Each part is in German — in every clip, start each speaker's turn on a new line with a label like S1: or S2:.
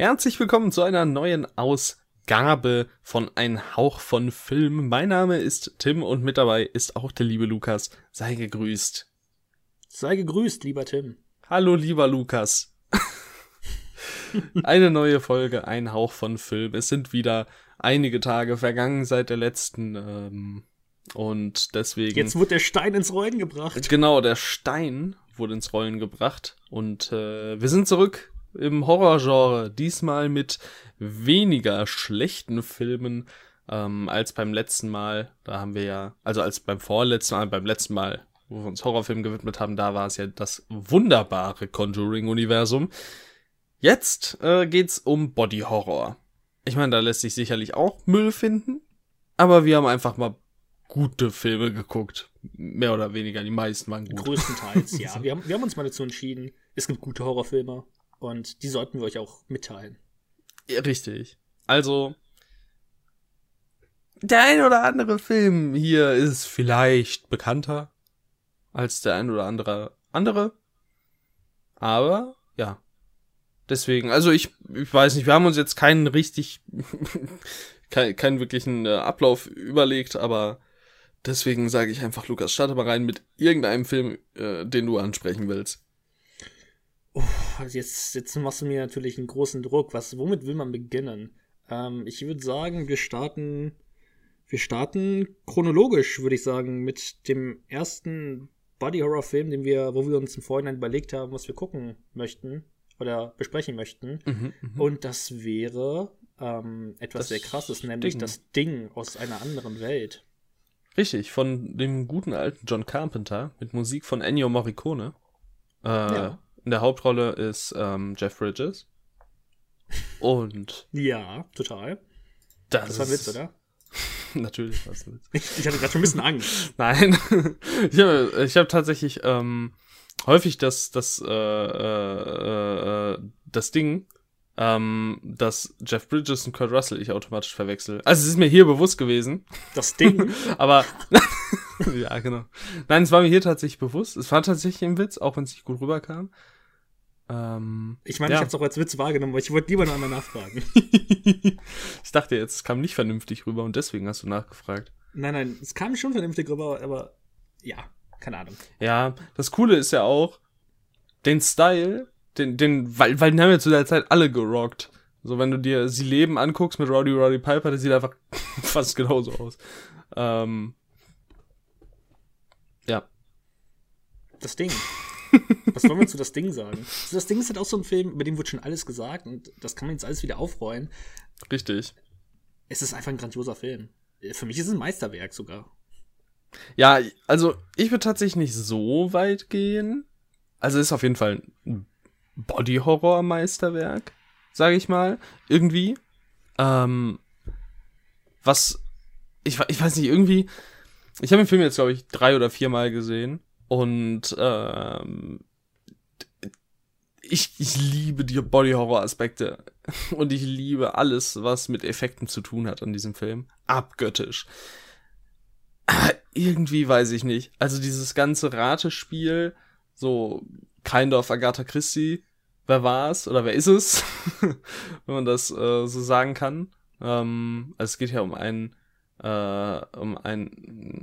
S1: Herzlich willkommen zu einer neuen Ausgabe von Ein Hauch von Film. Mein Name ist Tim und mit dabei ist auch der liebe Lukas. Sei gegrüßt.
S2: Sei gegrüßt, lieber Tim.
S1: Hallo, lieber Lukas. Eine neue Folge Ein Hauch von Film. Es sind wieder einige Tage vergangen seit der letzten ähm, und deswegen.
S2: Jetzt wurde der Stein ins Rollen gebracht.
S1: Genau, der Stein wurde ins Rollen gebracht und äh, wir sind zurück im Horrorgenre, diesmal mit weniger schlechten Filmen ähm, als beim letzten Mal. Da haben wir ja, also als beim vorletzten Mal, beim letzten Mal, wo wir uns Horrorfilmen gewidmet haben, da war es ja das wunderbare Conjuring-Universum. Jetzt äh, geht's um Body Horror. Ich meine, da lässt sich sicherlich auch Müll finden, aber wir haben einfach mal gute Filme geguckt. Mehr oder weniger, die meisten waren gut.
S2: Größtenteils, ja. Wir haben, wir haben uns mal dazu entschieden, es gibt gute Horrorfilme und die sollten wir euch auch mitteilen.
S1: Ja, richtig. Also, der ein oder andere Film hier ist vielleicht bekannter als der ein oder andere andere. Aber, ja. Deswegen, also ich, ich weiß nicht, wir haben uns jetzt keinen richtig, keinen, keinen wirklichen äh, Ablauf überlegt, aber deswegen sage ich einfach, Lukas, starte mal rein mit irgendeinem Film, äh, den du ansprechen willst.
S2: Oh, jetzt, jetzt machst du mir natürlich einen großen Druck. Was, womit will man beginnen? Ähm, ich würde sagen, wir starten, wir starten chronologisch, würde ich sagen, mit dem ersten Body Horror Film, den wir, wo wir uns im Vorhinein überlegt haben, was wir gucken möchten oder besprechen möchten.
S1: Mhm, mh.
S2: Und das wäre ähm, etwas
S1: Das
S2: sehr krasses, nämlich
S1: Ding.
S2: das Ding aus einer anderen Welt.
S1: Richtig, von dem guten alten John Carpenter mit Musik von Ennio Morricone. Äh,
S2: Ja.
S1: In der Hauptrolle ist ähm, Jeff Bridges. Und
S2: Ja, total.
S1: das,
S2: Das war ein Witz, oder?
S1: Natürlich war es ein Witz.
S2: Ich, ich hatte gerade schon ein bisschen Angst.
S1: Nein, ich habe ich hab tatsächlich ähm, häufig das, das, äh, äh, äh, das Ding, ähm, dass Jeff Bridges und Kurt Russell ich automatisch verwechsel. Also es ist mir hier bewusst gewesen,
S2: Das Ding.
S1: aber ja, genau. Nein, es war mir hier tatsächlich bewusst. Es war tatsächlich ein Witz, auch wenn es nicht gut rüberkam. Ähm,
S2: Ich meine,
S1: Ja.
S2: ich habe es auch als Witz wahrgenommen, aber ich wollte lieber noch einmal nachfragen.
S1: ich dachte jetzt, es kam nicht vernünftig rüber und deswegen hast du nachgefragt.
S2: Nein, nein, es kam schon vernünftig rüber, aber ja, keine Ahnung.
S1: Ja, das Coole ist ja auch, den Style, den, den, weil, weil den haben ja zu der Zeit alle gerockt. So, wenn du dir sie leben anguckst mit Roddy Roddy Piper, der sieht einfach fast genauso aus. Ähm, ja.
S2: Das Ding. Was wollen wir zu das Ding sagen? Also das Ding ist halt auch so ein Film, über den wird schon alles gesagt und das kann man jetzt alles wieder aufrollen.
S1: Richtig.
S2: Es ist einfach ein grandioser Film. Für mich ist es ein Meisterwerk sogar.
S1: Ja, also ich würde tatsächlich nicht so weit gehen. Also ist auf jeden Fall ein Body-Horror-Meisterwerk, sage ich mal, irgendwie. Ähm, was, ich, ich weiß nicht, irgendwie, ich habe den Film jetzt, glaube ich, drei oder viermal gesehen und ähm, ich, ich liebe die Body-Horror-Aspekte und ich liebe alles, was mit Effekten zu tun hat an diesem Film. Abgöttisch. Ah, irgendwie weiß ich nicht. Also dieses ganze Ratespiel, so kind of Agatha Christie, wer war's oder wer ist es, wenn man das äh, so sagen kann. Ähm, also es geht ja um ein äh, um ein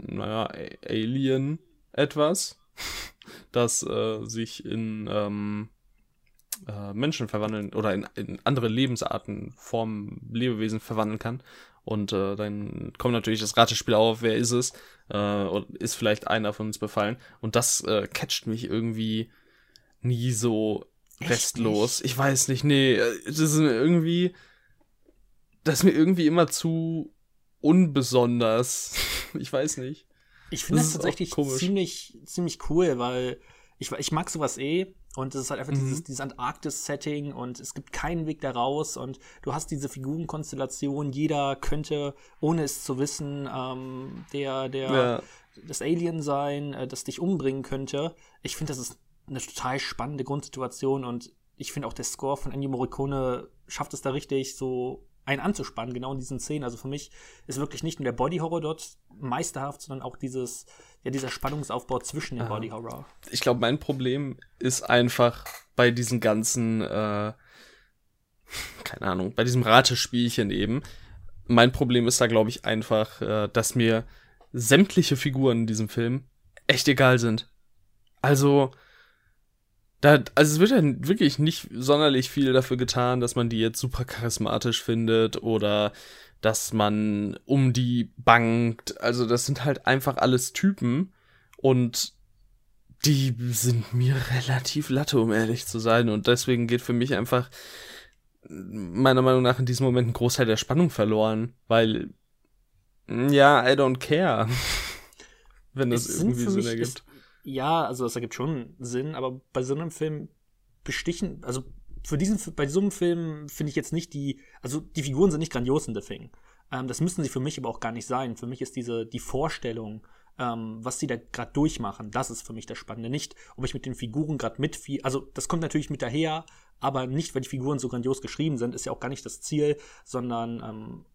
S1: naja Alien etwas, das äh, sich in ähm, äh, Menschen verwandeln oder in, in andere Lebensarten, Formen, Lebewesen verwandeln kann. Und äh, dann kommt natürlich das Ratespiel auf, wer ist es? Äh, und ist vielleicht einer von uns befallen. Und das äh, catcht mich irgendwie nie so
S2: Echt
S1: restlos. Ich weiß nicht, nee, äh, das ist mir irgendwie, das ist mir irgendwie immer zu unbesonders. ich weiß nicht.
S2: Ich finde
S1: Das
S2: das, tatsächlich ziemlich, ziemlich cool, weil ich, ich mag sowas eh. Und es ist halt einfach
S1: Mhm.
S2: dieses, dieses Antarktis-Setting und es gibt keinen Weg da raus und du hast diese Figurenkonstellation, jeder könnte, ohne es zu wissen, ähm, der, der,
S1: Ja.
S2: das Alien sein, äh, das dich umbringen könnte. Ich finde, das ist eine total spannende Grundsituation und ich finde auch der Score von Ennio Morricone schafft es da richtig, so einen anzuspannen, genau in diesen Szenen. Also für mich ist wirklich nicht nur der Body Horror dort meisterhaft, sondern auch dieses, ja, dieser Spannungsaufbau zwischen dem. Body Horror.
S1: ich glaube, mein Problem ist einfach bei diesen ganzen, äh, keine Ahnung, bei diesem Ratespielchen eben. Mein Problem ist da, glaube ich, einfach, äh, dass mir sämtliche Figuren in diesem Film echt egal sind. Also, da, also es wird ja wirklich nicht sonderlich viel dafür getan, dass man die jetzt super charismatisch findet oder dass man um die bangt. Also das sind halt einfach alles Typen und die sind mir relativ latte, um ehrlich zu sein. Und deswegen geht für mich einfach meiner Meinung nach in diesem Moment ein Großteil der Spannung verloren, weil ja, I don't care. Wenn das
S2: Es
S1: irgendwie Sinn ergibt.
S2: Ja, also das ergibt schon Sinn, aber bei so einem Film bestichen, also für diesen, bei so einem Film finde ich jetzt nicht die, also die Figuren sind nicht grandios in The Thing. Ähm, das müssen sie für mich aber auch gar nicht sein. Für mich ist diese, die Vorstellung, ähm, was sie da gerade durchmachen, das ist für mich das Spannende. Nicht, ob ich mit den Figuren gerade mit, also das kommt natürlich mit daher, aber nicht, weil die Figuren so grandios geschrieben sind, ist ja auch gar nicht das Ziel, sondern ähm,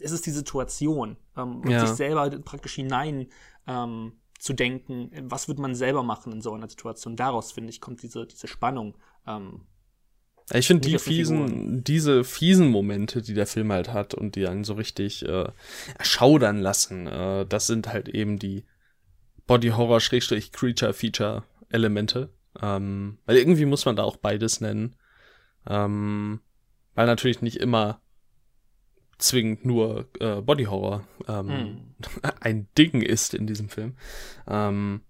S2: es ist die Situation ähm, und
S1: Ja.
S2: sich selber praktisch hinein ähm, zu denken, was würde man selber machen in so einer Situation. Daraus, finde ich, kommt diese, diese Spannung. Ähm,
S1: Ich finde die fiesen, diese fiesen Momente, die der Film halt hat und die einen so richtig äh, erschaudern lassen, äh, das sind halt eben die Body-Horror-Creature-Feature-Elemente. Ähm, weil irgendwie muss man da auch beides nennen. Ähm, weil natürlich nicht immer zwingend nur äh, Body-Horror ähm,
S2: hm.
S1: ein Ding ist in diesem Film. Ähm,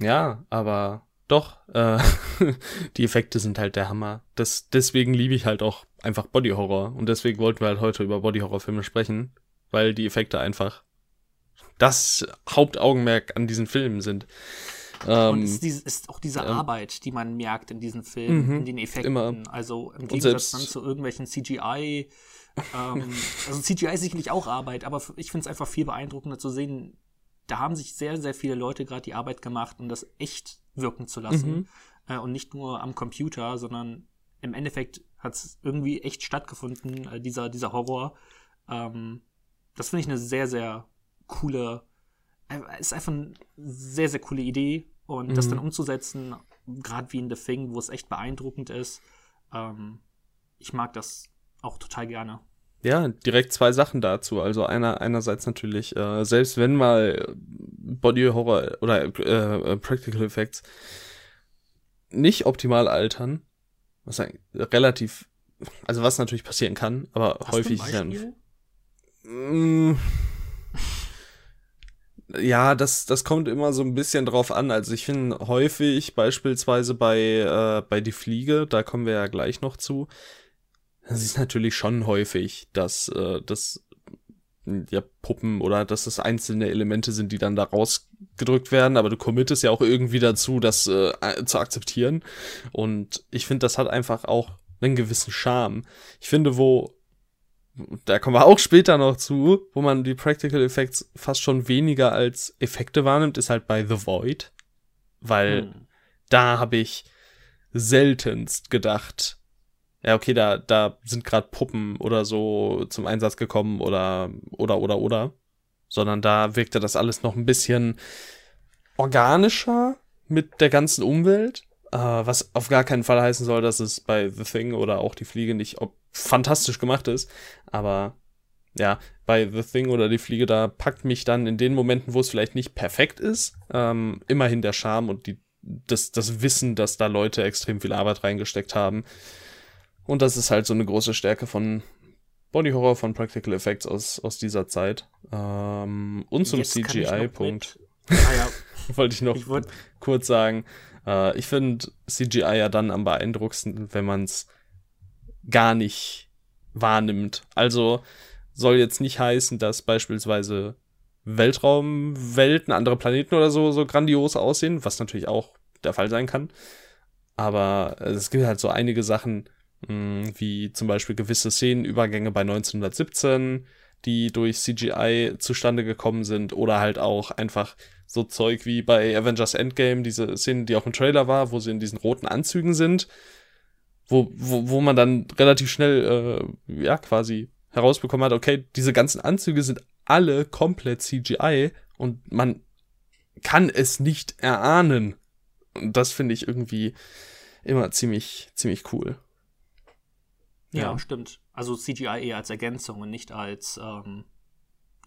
S1: ja, aber doch, äh, die Effekte sind halt der Hammer. Das, deswegen liebe ich halt auch einfach Body Horror. Und deswegen wollten wir halt heute über Body Horror Filme sprechen, weil die Effekte einfach das Hauptaugenmerk an diesen Filmen sind.
S2: Und
S1: Ähm,
S2: es ist, ist auch diese
S1: ähm,
S2: Arbeit, die man merkt in diesen Filmen,
S1: Mhm,
S2: in den Effekten.
S1: immer.
S2: Also im
S1: Und
S2: Gegensatz dann zu irgendwelchen CGI. Ähm, also CGI ist sicherlich auch Arbeit, aber ich finde es einfach viel beeindruckender zu sehen. Da haben sich sehr, sehr viele Leute gerade die Arbeit gemacht, um das echt wirken zu lassen.
S1: Mhm.
S2: Äh, und nicht nur am Computer, sondern im Endeffekt hat es irgendwie echt stattgefunden, äh, dieser, dieser Horror. Ähm, das finde ich eine sehr, sehr coole, äh, ist einfach eine sehr, sehr coole Idee. Und das
S1: Mhm.
S2: dann umzusetzen, gerade wie in The Thing, wo es echt beeindruckend ist, ähm, ich mag das auch total gerne.
S1: Ja, direkt zwei Sachen dazu. Also einer einerseits natürlich, äh, selbst wenn mal Body Horror oder äh, äh, Practical Effects nicht optimal altern, was relativ, also was natürlich passieren kann, aber
S2: Hast
S1: häufig
S2: Beispiel?
S1: Mm. Ja, das, das kommt immer so ein bisschen drauf an. Also ich finde häufig, beispielsweise bei, äh, bei Die Fliege, da kommen wir ja gleich noch zu, das ist natürlich schon häufig, dass äh, das ja Puppen oder dass das einzelne Elemente sind, die dann da rausgedrückt werden, aber du committest ja auch irgendwie dazu, das äh, zu akzeptieren. Und ich finde, das hat einfach auch einen gewissen Charme. Ich finde, wo da kommen wir auch später noch zu, wo man die Practical Effects fast schon weniger als Effekte wahrnimmt, ist halt bei The Void. Weil
S2: Hm.
S1: da habe ich seltenst gedacht, ja, okay, da, da sind gerade Puppen oder so zum Einsatz gekommen oder, oder, oder, oder. Sondern da wirkte das alles noch ein bisschen organischer mit der ganzen Umwelt. Äh, was auf gar keinen Fall heißen soll, dass es bei The Thing oder auch die Fliege nicht fantastisch gemacht ist. Aber ja, bei The Thing oder die Fliege, da packt mich dann in den Momenten, wo es vielleicht nicht perfekt ist, ähm, immerhin der Charme und die, das, das Wissen, dass da Leute extrem viel Arbeit reingesteckt haben. Und das ist halt so eine große Stärke von Body Horror, von Practical Effects aus, aus dieser Zeit. Ähm, und zum CGI-Punkt
S2: Ah, ja,
S1: wollte ich noch
S2: ich
S1: kurz sagen. Äh, ich finde CGI ja dann am beeindruckendsten, wenn man es gar nicht wahrnimmt. Also soll jetzt nicht heißen, dass beispielsweise Weltraumwelten, andere Planeten oder so so grandios aussehen, was natürlich auch der Fall sein kann. Aber es gibt halt so einige Sachen, wie zum Beispiel gewisse Szenenübergänge bei 1917, die durch CGI zustande gekommen sind, oder halt auch einfach so Zeug wie bei Avengers Endgame, diese Szene, die auch im Trailer war, wo sie in diesen roten Anzügen sind, wo, wo, wo man dann relativ schnell, äh, ja, quasi herausbekommen hat, okay, diese ganzen Anzüge sind alle komplett CGI und man kann es nicht erahnen. Und das finde ich irgendwie immer ziemlich, ziemlich cool.
S2: Ja, ja, stimmt. Also CGI eher als Ergänzung und nicht als, ähm,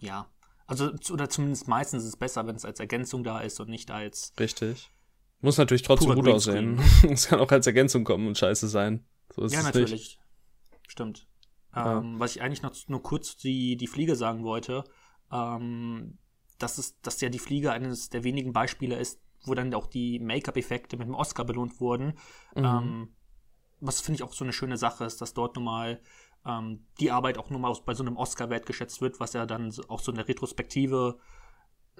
S2: ja. Also, oder zumindest meistens ist es besser, wenn es als Ergänzung da ist und nicht als.
S1: Richtig. Muss natürlich trotzdem gut aussehen. es kann auch als Ergänzung kommen und scheiße sein.
S2: So ist ja, es natürlich. Nicht. Stimmt. Ja. Ähm, was ich eigentlich noch nur kurz die, die Fliege sagen wollte, ähm, dass, es, dass ja die Fliege eines der wenigen Beispiele ist, wo dann auch die Make-up-Effekte mit dem Oscar belohnt wurden. Mhm. Ähm, was finde ich auch so eine schöne Sache ist, dass dort nochmal ähm, die Arbeit auch nochmal bei so einem Oscar wertgeschätzt wird, was ja dann auch so eine Retrospektive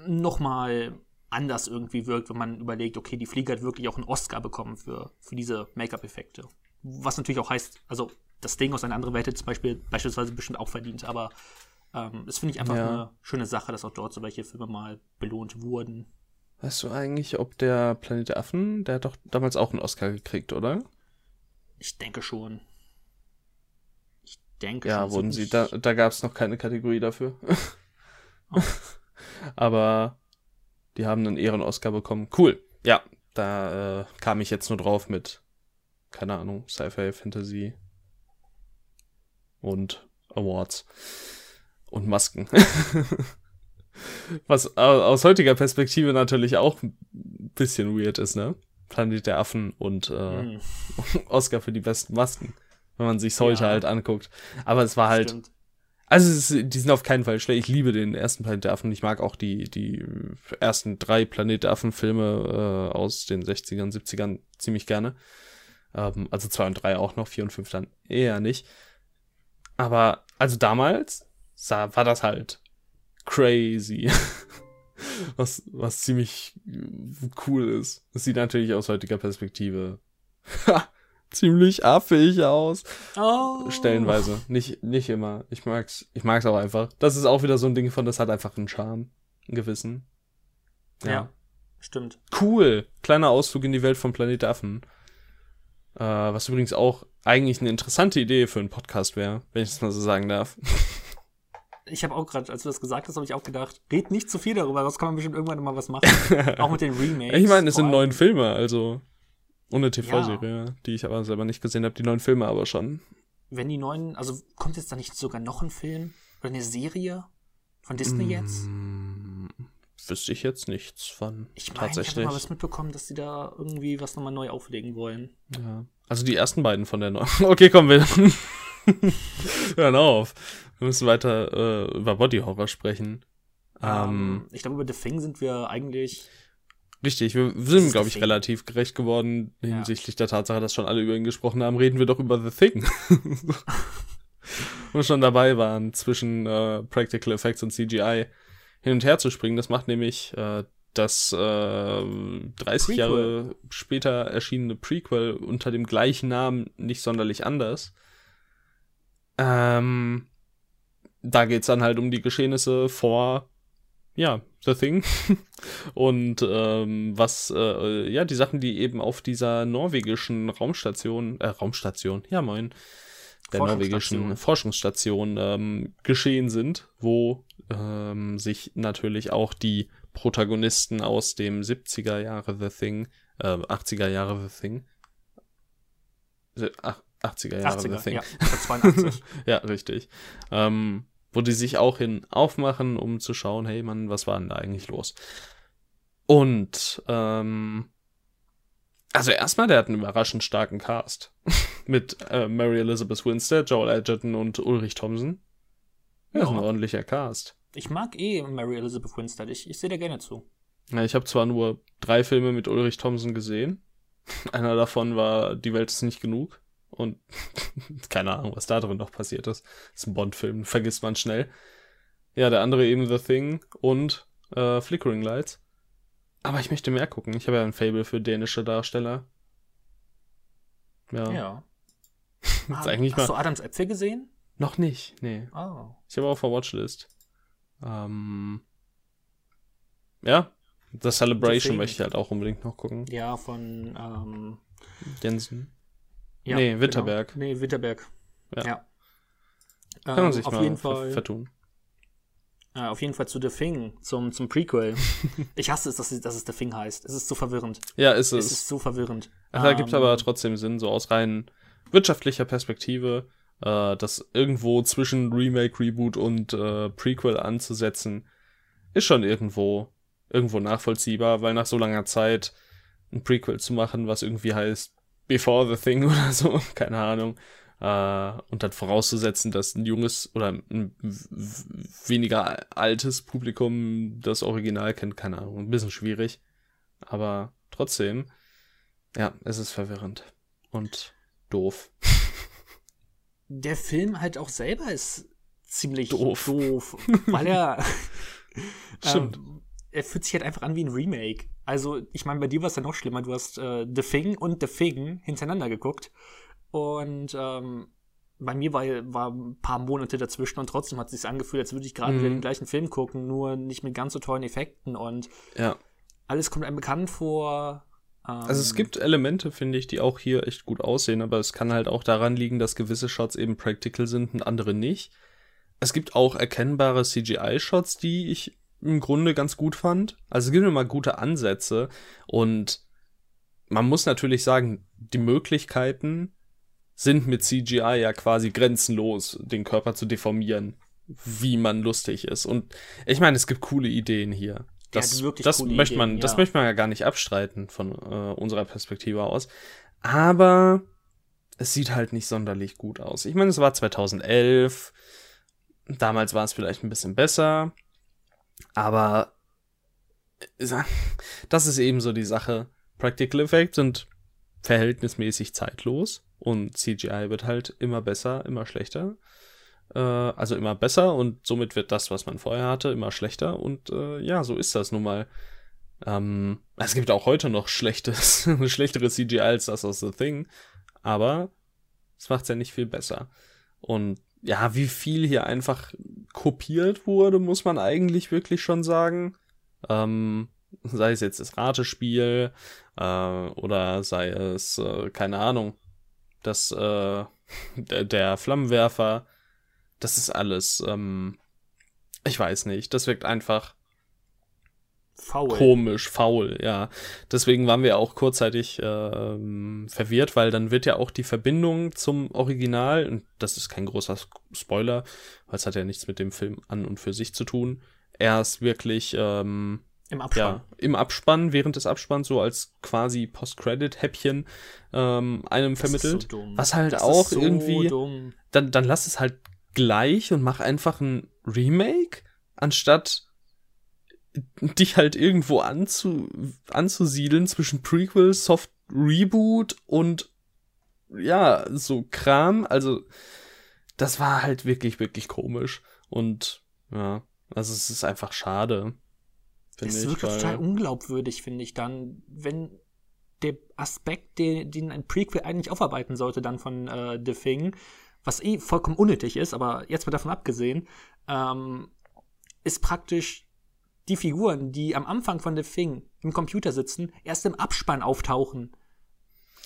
S2: nochmal anders irgendwie wirkt, wenn man überlegt, okay, die Fliege hat wirklich auch einen Oscar bekommen für, für diese Make-up-Effekte. Was natürlich auch heißt, also das Ding aus einer anderen Welt hätte zum Beispiel beispielsweise bestimmt auch verdient, aber ähm, das finde ich einfach ja. eine schöne Sache, dass auch dort so welche Filme mal belohnt wurden.
S1: Weißt du eigentlich, ob der Planet der Affen, der hat doch damals auch einen Oscar gekriegt, oder?
S2: Ich denke schon. Ich denke
S1: ja, schon. Ja, wurden sie, da, da gab es noch keine Kategorie dafür. Oh. Aber die haben einen Ehren-Oscar bekommen. Cool. Ja, da äh, kam ich jetzt nur drauf mit, keine Ahnung, Sci-Fi, Fantasy und Awards und Masken. Was aus heutiger Perspektive natürlich auch ein bisschen weird ist, ne? Planet der Affen und äh, mm. Oscar für die besten Masken, wenn man sich heute ja. halt anguckt. Aber es war halt. Stimmt. Also ist, die sind auf keinen Fall schlecht. Ich liebe den ersten Planet der Affen. Ich mag auch die, die ersten drei Planet der Affen-Filme äh, aus den 60ern, 70ern ziemlich gerne. Ähm, also zwei und drei auch noch, vier und fünf dann eher nicht. Aber also damals sah, war das halt crazy. was, was ziemlich cool ist. Das sieht natürlich aus heutiger Perspektive ziemlich affig aus. Oh. Stellenweise. Nicht, nicht immer. Ich mag's, ich mag's auch einfach. Das ist auch wieder so ein Ding von, das hat einfach einen Charme. Einen gewissen.
S2: Ja. ja stimmt.
S1: Cool. Kleiner Ausflug in die Welt von Planet Affen. Äh, was übrigens auch eigentlich eine interessante Idee für einen Podcast wäre, wenn ich das mal so sagen darf.
S2: ich habe auch gerade, als du das gesagt hast, habe ich auch gedacht, red nicht zu viel darüber, sonst kann man bestimmt irgendwann mal was machen. auch mit den Remakes.
S1: Ich meine, es sind neun Filme, also ohne TV-Serie, ja. die ich aber selber nicht gesehen habe, die neuen Filme aber schon.
S2: Wenn die neuen, also kommt jetzt da nicht sogar noch ein Film oder eine Serie von Disney mm, jetzt?
S1: Wüsste ich jetzt nichts von.
S2: Ich meine, ich habe mal was mitbekommen, dass sie da irgendwie was nochmal neu auflegen wollen.
S1: Ja. Also die ersten beiden von der neuen. Okay, komm, wir hören auf. Wir müssen weiter äh, über Body Horror sprechen.
S2: Ähm, ähm, ich glaube, über The Thing sind wir eigentlich.
S1: Richtig, wir sind, glaube ich, Thing. relativ gerecht geworden hinsichtlich ja. der Tatsache, dass schon alle über ihn gesprochen haben. Reden wir doch über The Thing. Wo wir schon dabei waren, zwischen äh, Practical Effects und CGI hin und her zu springen. Das macht nämlich äh, das äh, 30 Prequel. Jahre später erschienene Prequel unter dem gleichen Namen nicht sonderlich anders. Ähm, da geht's dann halt um die Geschehnisse vor, ja, The Thing. Und ähm, was, äh, ja, die Sachen, die eben auf dieser norwegischen Raumstation, äh, Raumstation, ja moin, der norwegischen Forschungsstation ähm, geschehen sind, wo ähm, sich natürlich auch die Protagonisten aus dem 70er Jahre The Thing, äh, 80er Jahre The Thing, ach, 80er Jahre 80er, The Thing. Ja, 82. ja, richtig. Ähm, wo die sich auch hin aufmachen, um zu schauen, hey Mann, was war denn da eigentlich los? Und ähm, also erstmal, der hat einen überraschend starken Cast. Mit äh, Mary Elizabeth Winstead, Joel Edgerton und Ulrich Thompson. Das ja. ist ein ordentlicher Cast.
S2: Ich mag eh Mary Elizabeth Winstead. Ich, ich sehe da gerne zu.
S1: Ja, ich habe zwar nur drei Filme mit Ulrich Thompson gesehen. Einer davon war Die Welt ist nicht genug. Und keine Ahnung, was da drin noch passiert ist. Das ist ein Bond-Film, vergisst man schnell. Ja, der andere eben The Thing und äh, Flickering Lights. Aber ich möchte mehr gucken. Ich habe ja ein Fable für dänische Darsteller.
S2: Ja. Ja.
S1: Hast, eigentlich
S2: hast mal... du Adams Äpfel gesehen?
S1: Noch nicht, nee.
S2: Oh.
S1: Ich habe auch auf Watchlist. Ähm, ja, The Celebration möchte ich halt auch unbedingt noch gucken.
S2: Ja, von ähm,
S1: Jensen. Ja, nee, genau. Winterberg.
S2: Genau. Nee, Winterberg. Ja. ja.
S1: Kann man ähm, sich auf mal jeden Fall vertun.
S2: Äh, auf jeden Fall zu The Thing, zum, zum Prequel. ich hasse es, dass, dass es The Thing heißt. Es ist so verwirrend.
S1: Ja, ist es.
S2: Es ist so verwirrend.
S1: Ach, da ähm, gibt aber trotzdem Sinn, so aus rein wirtschaftlicher Perspektive äh, das irgendwo zwischen Remake, Reboot und äh, Prequel anzusetzen, ist schon irgendwo, irgendwo nachvollziehbar, weil nach so langer Zeit ein Prequel zu machen, was irgendwie heißt Before the Thing oder so, keine Ahnung, äh, und dann vorauszusetzen, dass ein junges oder ein weniger altes Publikum das Original kennt, keine Ahnung, ein bisschen schwierig, aber trotzdem, ja, es ist verwirrend und doof.
S2: Der Film halt auch selber ist ziemlich doof, doof weil er Stimmt. Ähm, er fühlt sich halt einfach an wie ein Remake. Also, ich meine, bei dir war es ja noch schlimmer. Du hast äh, The Thing und The Thing hintereinander geguckt. Und ähm, bei mir war, war ein paar Monate dazwischen und trotzdem hat es sich angefühlt, als würde ich gerade mhm. wieder den gleichen Film gucken, nur nicht mit ganz so tollen Effekten und
S1: ja.
S2: alles kommt einem bekannt vor.
S1: Ähm, also es gibt Elemente, finde ich, die auch hier echt gut aussehen, aber es kann halt auch daran liegen, dass gewisse Shots eben practical sind und andere nicht. Es gibt auch erkennbare CGI-Shots, die ich im Grunde ganz gut fand. Also es gibt immer gute Ansätze und man muss natürlich sagen, die Möglichkeiten sind mit CGI ja quasi grenzenlos, den Körper zu deformieren, wie man lustig ist. Und ich meine, es gibt coole Ideen hier. Das, das möchte man, Ideen, das möchte man ja gar nicht abstreiten von äh, unserer Perspektive aus. Aber es sieht halt nicht sonderlich gut aus. Ich meine, es war 2011. Damals war es vielleicht ein bisschen besser. Aber das ist eben so die Sache. Practical Effects sind verhältnismäßig zeitlos und CGI wird halt immer besser, immer schlechter. Äh, also immer besser und somit wird das, was man vorher hatte, immer schlechter und äh, ja, so ist das nun mal. Ähm, es gibt auch heute noch schlechtes, schlechtere CGI als das aus The Thing, aber es macht es ja nicht viel besser. Und ja, wie viel hier einfach kopiert wurde, muss man eigentlich wirklich schon sagen. Ähm, sei es jetzt das Ratespiel äh, oder sei es, äh, keine Ahnung, das, äh, der, der Flammenwerfer, das ist alles, ähm, ich weiß nicht, das wirkt einfach faul. komisch, faul, ja. Deswegen waren wir auch kurzzeitig äh, verwirrt, weil dann wird ja auch die Verbindung zum Original, und das ist kein großer Spoiler, weil es hat ja nichts mit dem Film an und für sich zu tun, erst wirklich ähm,
S2: im Abspann. Ja,
S1: im Abspann, während des Abspanns, so als quasi Post-Credit-Häppchen ähm, einem das vermittelt. So was halt das auch so irgendwie. Dumm. Dann, dann lass es halt gleich und mach einfach ein Remake, anstatt dich halt irgendwo anzu, anzusiedeln zwischen Prequel, Soft Reboot und ja, so Kram. Also, das war halt wirklich, wirklich komisch. Und ja, also es ist einfach schade.
S2: Das ist wirklich total unglaubwürdig, finde ich dann, wenn der Aspekt, den, den ein Prequel eigentlich aufarbeiten sollte, dann von äh, The Thing, was eh vollkommen unnötig ist, aber jetzt mal davon abgesehen, ähm, ist praktisch die Figuren, die am Anfang von The Thing im Computer sitzen, erst im Abspann auftauchen.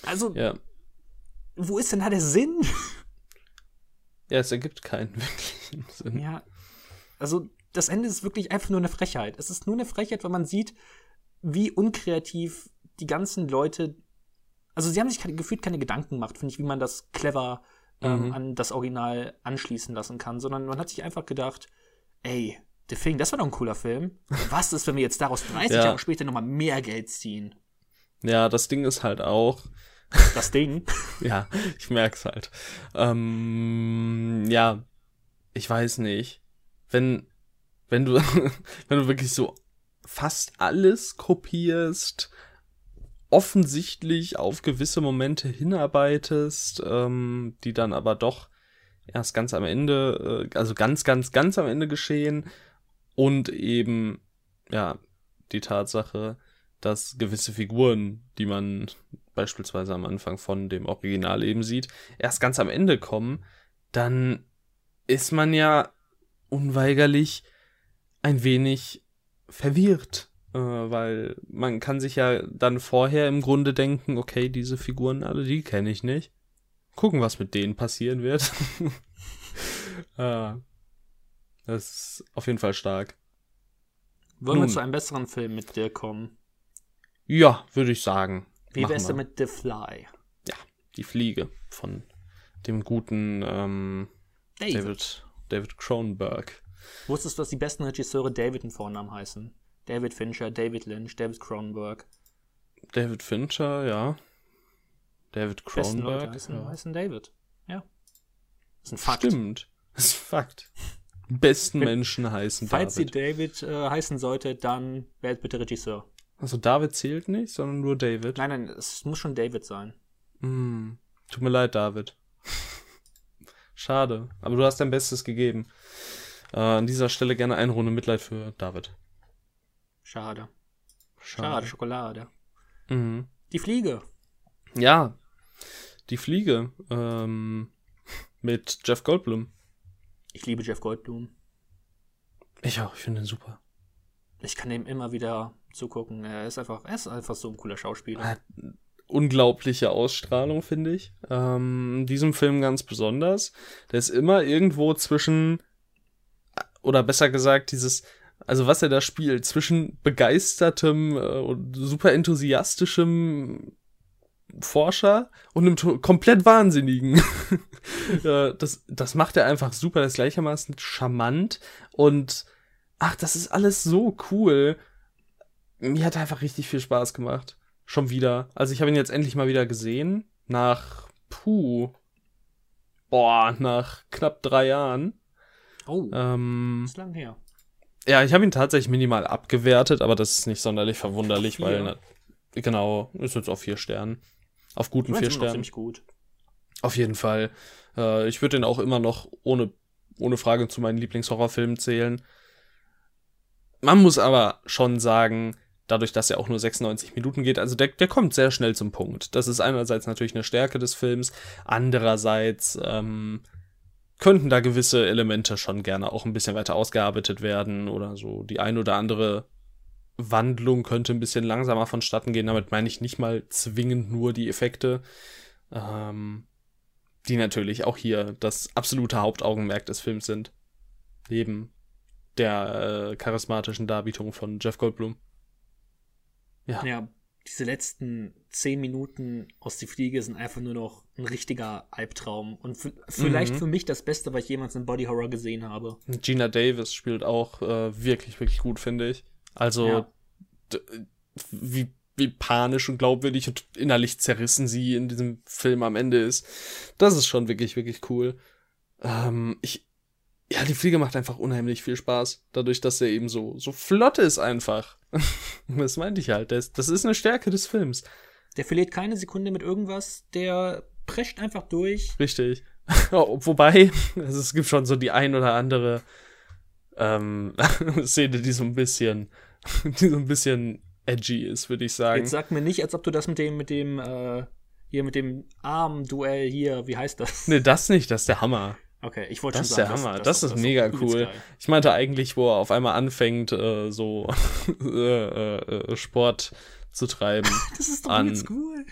S2: Also,
S1: ja.
S2: wo ist denn da der Sinn?
S1: Ja, es ergibt keinen wirklichen Sinn.
S2: Ja, also das Ende ist wirklich einfach nur eine Frechheit. Es ist nur eine Frechheit, wenn man sieht, wie unkreativ die ganzen Leute. Also, sie haben sich gefühlt keine Gedanken gemacht, finde ich, wie man das clever ähm, mhm. an das Original anschließen lassen kann, sondern man hat sich einfach gedacht, ey, The Thing, das war doch ein cooler Film. Was ist, wenn wir jetzt daraus 30 ja. Jahre später nochmal mehr Geld ziehen?
S1: Ja, das Ding ist halt auch.
S2: Das Ding?
S1: ja, ich merk's halt. Ähm, ja, ich weiß nicht. Wenn, wenn du, wenn du wirklich so fast alles kopierst, offensichtlich auf gewisse Momente hinarbeitest, ähm, die dann aber doch erst ganz am Ende, äh, also ganz, ganz, ganz am Ende geschehen, und eben, ja, die Tatsache, dass gewisse Figuren, die man beispielsweise am Anfang von dem Original eben sieht, erst ganz am Ende kommen, dann ist man ja unweigerlich ein wenig verwirrt, äh, weil man kann sich ja dann vorher im Grunde denken, okay, diese Figuren alle, die kenne ich nicht. Gucken, was mit denen passieren wird. äh, das ist auf jeden Fall stark.
S2: Wollen Nun, wir zu einem besseren Film mit dir kommen?
S1: Ja, würde ich sagen.
S2: Wie wär's denn mit The Fly?
S1: Ja, die Fliege von dem guten ähm,
S2: David.
S1: David, David Cronenberg.
S2: Wusstest du, dass die besten Regisseure David in Vornamen heißen? David Fincher, David Lynch, David Cronenberg.
S1: David Fincher, ja. David
S2: Die
S1: Cronenberg.
S2: heißen,
S1: Ja.
S2: heißen David. Ja. Das ist ein Fakt.
S1: Stimmt. Das ist Fakt. Besten
S2: Wenn-
S1: Menschen heißen
S2: Falls
S1: David.
S2: ihr David äh, heißen sollte, dann wählt bitte Regisseur.
S1: Also David zählt nicht, sondern nur David.
S2: Nein, nein, es muss schon David sein.
S1: Hm. Tut mir leid, David. Schade. Aber du hast dein Bestes gegeben. Äh, an dieser Stelle gerne eine Runde Mitleid für David.
S2: Schade. Schade, Schokolade.
S1: Mhm.
S2: Die Fliege.
S1: Ja. Die Fliege. Ähm, mit Jeff Goldblum.
S2: Ich liebe Jeff Goldblum.
S1: Ich auch, ich finde ihn super.
S2: Ich kann dem immer wieder zugucken. Er ist einfach, er ist einfach so ein cooler Schauspieler.
S1: hat unglaubliche Ausstrahlung, finde ich. Ähm, in diesem Film ganz besonders. Der ist immer irgendwo zwischen, oder besser gesagt, dieses, also was er da spielt, zwischen begeistertem äh, und super enthusiastischem Forscher und einem komplett Wahnsinnigen. Das, das macht er einfach super. Das ist gleichermaßen charmant und ach, das ist alles so cool. Mir hat einfach richtig viel Spaß gemacht. Schon wieder. Also ich habe ihn jetzt endlich mal wieder gesehen. Nach, puh, boah, nach knapp drei Jahren.
S2: Oh,
S1: Ähm,
S2: ist lang her.
S1: ja, ich habe ihn tatsächlich minimal abgewertet, aber das ist nicht sonderlich verwunderlich,
S2: Vier.
S1: weil, na, genau, ist jetzt auf vier Sternen. Auf guten
S2: Ich
S1: vier
S2: immer noch
S1: Sternen.
S2: ziemlich gut.
S1: Auf jeden Fall. Äh, ich würde den auch immer noch ohne, ohne Frage zu meinen Lieblingshorrorfilmen zählen. Man muss aber schon sagen, dadurch, dass er auch nur 96 Minuten geht, also der, der kommt sehr schnell zum Punkt. Das ist einerseits natürlich eine Stärke des Films, andererseits ähm, könnten da gewisse Elemente schon gerne auch ein bisschen weiter ausgearbeitet werden oder so. Die ein oder andere Wandlung könnte ein bisschen langsamer vonstatten gehen. Damit meine ich nicht mal zwingend nur die Effekte. Ähm, die natürlich auch hier das absolute Hauptaugenmerk des Films sind. Neben der äh, charismatischen Darbietung von Jeff Goldblum. Ja.
S2: Ja, diese letzten zehn Minuten aus die Fliege sind einfach nur noch ein richtiger Albtraum. Und vielleicht
S1: Mhm.
S2: für mich das Beste, was ich jemals in Body Horror gesehen habe.
S1: Gina Davis spielt auch äh, wirklich, wirklich gut, finde ich. Also,
S2: Ja.
S1: wie, wie panisch und glaubwürdig und innerlich zerrissen sie in diesem Film am Ende ist. Das ist schon wirklich, wirklich cool. Ähm, ich, ja, die Fliege macht einfach unheimlich viel Spaß. Dadurch, dass er eben so, so flott ist einfach. das meinte ich halt. Das, das ist eine Stärke des Films.
S2: Der verliert keine Sekunde mit irgendwas, der prescht einfach durch.
S1: Richtig. Wobei, also es gibt schon so die ein oder andere ähm, Szene, die so ein bisschen, die so ein bisschen edgy ist, würde ich sagen.
S2: Jetzt sag mir nicht, als ob du das mit dem, mit dem, äh, hier mit dem Armduell hier, wie heißt das?
S1: Nee, das nicht, das ist der Hammer.
S2: Okay, ich wollte
S1: Das
S2: schon
S1: ist
S2: sagen,
S1: der Hammer, das ist mega
S2: übelst
S1: cool. Ich meinte eigentlich, wo er auf einmal anfängt, äh, so äh, äh, Sport zu treiben.
S2: Das ist doch
S1: An-
S2: übelst cool.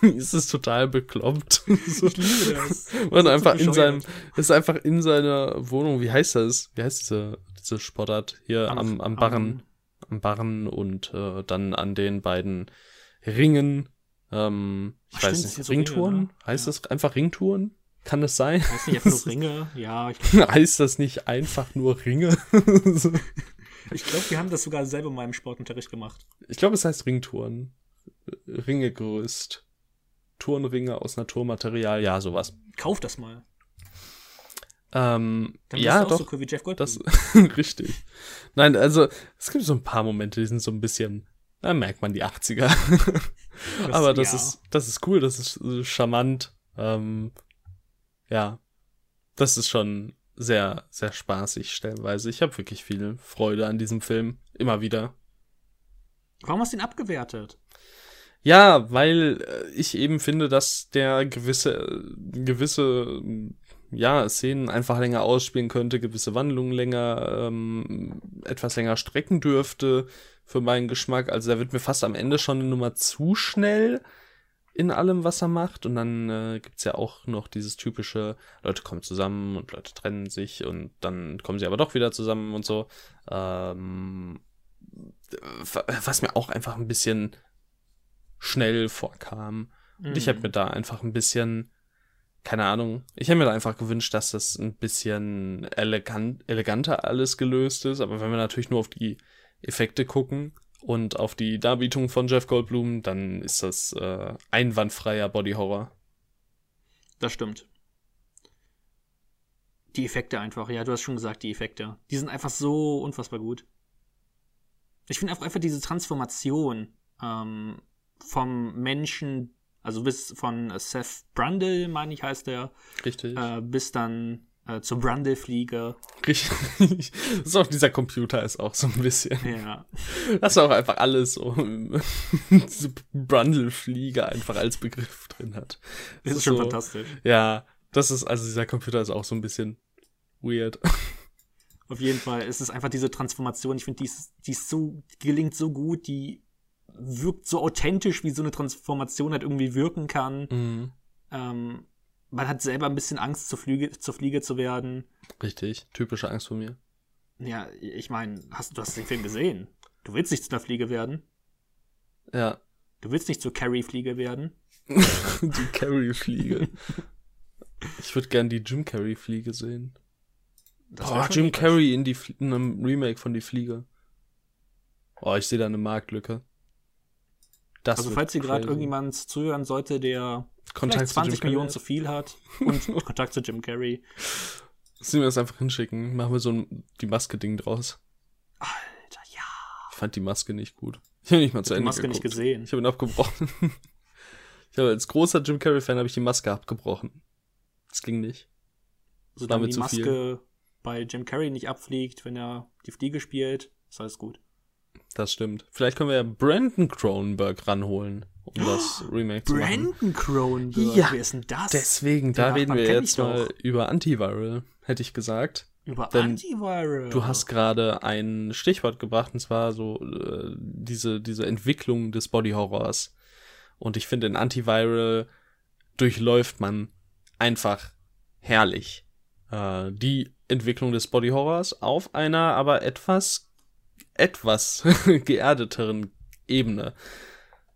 S1: ist es total bekloppt. so.
S2: Ich liebe das.
S1: Und
S2: so
S1: einfach in seinem, ist einfach in seiner Wohnung, wie heißt das? Wie heißt diese, diese Sportart? Hier
S2: Am-
S1: am, am Barren. Am Barren und äh, dann an den beiden Ringen. Ähm, ich
S2: Ach,
S1: weiß
S2: stimmt,
S1: nicht, Ringtouren?
S2: Ringe, ne?
S1: Heißt
S2: Ja.
S1: das einfach Ringtouren? Kann das sein?
S2: Heißt nicht einfach nur Ringe? Ja, ich,
S1: heißt das nicht einfach nur Ringe?
S2: ich glaube, wir haben das sogar selber mal im Sportunterricht gemacht.
S1: ich glaube, es heißt Ringtouren. Ringe größt. Turnringe aus Naturmaterial, ja, sowas.
S2: Kauf das mal.
S1: Ähm,
S2: Dann
S1: ja, doch.
S2: so cool wie Jeff Goldblum.
S1: Das richtig. Nein, also es gibt so ein paar Momente, die sind so ein bisschen, da merkt man die 80er.
S2: Das-
S1: Aber das
S2: ja.
S1: ist, das ist cool, das ist äh, charmant. Ähm, ja, das ist schon sehr, sehr spaßig stellenweise. Ich habe wirklich viel Freude an diesem Film. Immer wieder.
S2: Warum hast du ihn abgewertet?
S1: Ja, weil äh, ich eben finde, dass der gewisse, äh, gewisse, ja, Szenen einfach länger ausspielen könnte, gewisse Wandlungen länger, ähm, etwas länger strecken dürfte für meinen Geschmack. Also da wird mir fast am Ende schon eine Nummer zu schnell in allem, was er macht. Und dann äh, gibt's ja auch noch dieses typische, Leute kommen zusammen und Leute trennen sich und dann kommen sie aber doch wieder zusammen und so. Ähm, was mir auch einfach ein bisschen schnell vorkam. Und ich
S2: Mhm.
S1: habe mir da einfach ein bisschen, keine Ahnung. Ich hätte mir da einfach gewünscht, dass das ein bisschen elegant, eleganter alles gelöst ist. Aber wenn wir natürlich nur auf die Effekte gucken und auf die Darbietung von Jeff Goldblum, dann ist das äh, einwandfreier Body Horror.
S2: Das stimmt. Die Effekte einfach, ja, du hast schon gesagt, die Effekte. Die sind einfach so unfassbar gut. Ich finde einfach diese Transformation ähm, vom Menschen, also bis von Seth Brundle, meine ich, heißt der.
S1: Richtig.
S2: Äh, bis dann äh, zur Brundle-Fliege.
S1: Richtig. Das ist auch dieser Computer ist auch so ein bisschen.
S2: Ja.
S1: Dass er auch einfach alles so, so Brundle-Fliege einfach als Begriff drin hat.
S2: Das ist schon so, fantastisch.
S1: Ja, das ist, also dieser Computer ist auch so ein bisschen weird.
S2: Auf jeden Fall ist es einfach diese Transformation. Ich finde, die, ist, die ist so, die gelingt so gut, die wirkt so authentisch, wie so eine Transformation halt irgendwie wirken kann.
S1: Mhm.
S2: Ähm, man hat selber ein bisschen Angst, zur, Flüge, zur Fliege zu werden.
S1: Richtig, typische Angst von mir.
S2: Ja, ich meine, hast, du hast den Film gesehen. Du willst nicht zu einer Fliege werden.
S1: Ja.
S2: Du willst nicht zur Carrie-Fliege werden.
S1: die Carrie-Fliege. ich würde gern die Jim Carrey-Fliege sehen. Boah, Jim Carrey in, die, in einem Remake von Die Fliege. Oh, ich sehe da eine Marktlücke.
S2: Das also falls hier gerade irgendjemand zuhören sollte, der Kontakt 20 Millionen zu viel hat und Kontakt zu Jim Carrey.
S1: Sollen wir das einfach hinschicken? Machen wir so ein, die Maske-Ding draus.
S2: Alter, ja.
S1: Ich fand die Maske nicht gut. Ich habe nicht mal zu Ende
S2: die Maske geguckt. nicht gesehen.
S1: Ich habe ihn abgebrochen. ich habe als großer Jim Carrey-Fan habe ich die Maske abgebrochen. Das ging nicht.
S2: So also die Maske viel bei Jim Carrey nicht abfliegt, wenn er die Fliege spielt, ist alles gut.
S1: Das stimmt. Vielleicht können wir ja Brandon Cronenberg ranholen, um das Remake zu
S2: machen. Brandon Cronenberg?
S1: Ja, wer ist denn das? Deswegen, da reden wir jetzt mal über Antiviral, hätte ich gesagt.
S2: Über Denn Antiviral.
S1: Du hast gerade ein Stichwort gebracht, und zwar so äh, diese, diese Entwicklung des Body Horrors. Und ich finde, in Antiviral durchläuft man einfach herrlich äh, die Entwicklung des Body Horrors auf einer aber etwas, etwas geerdeteren Ebene.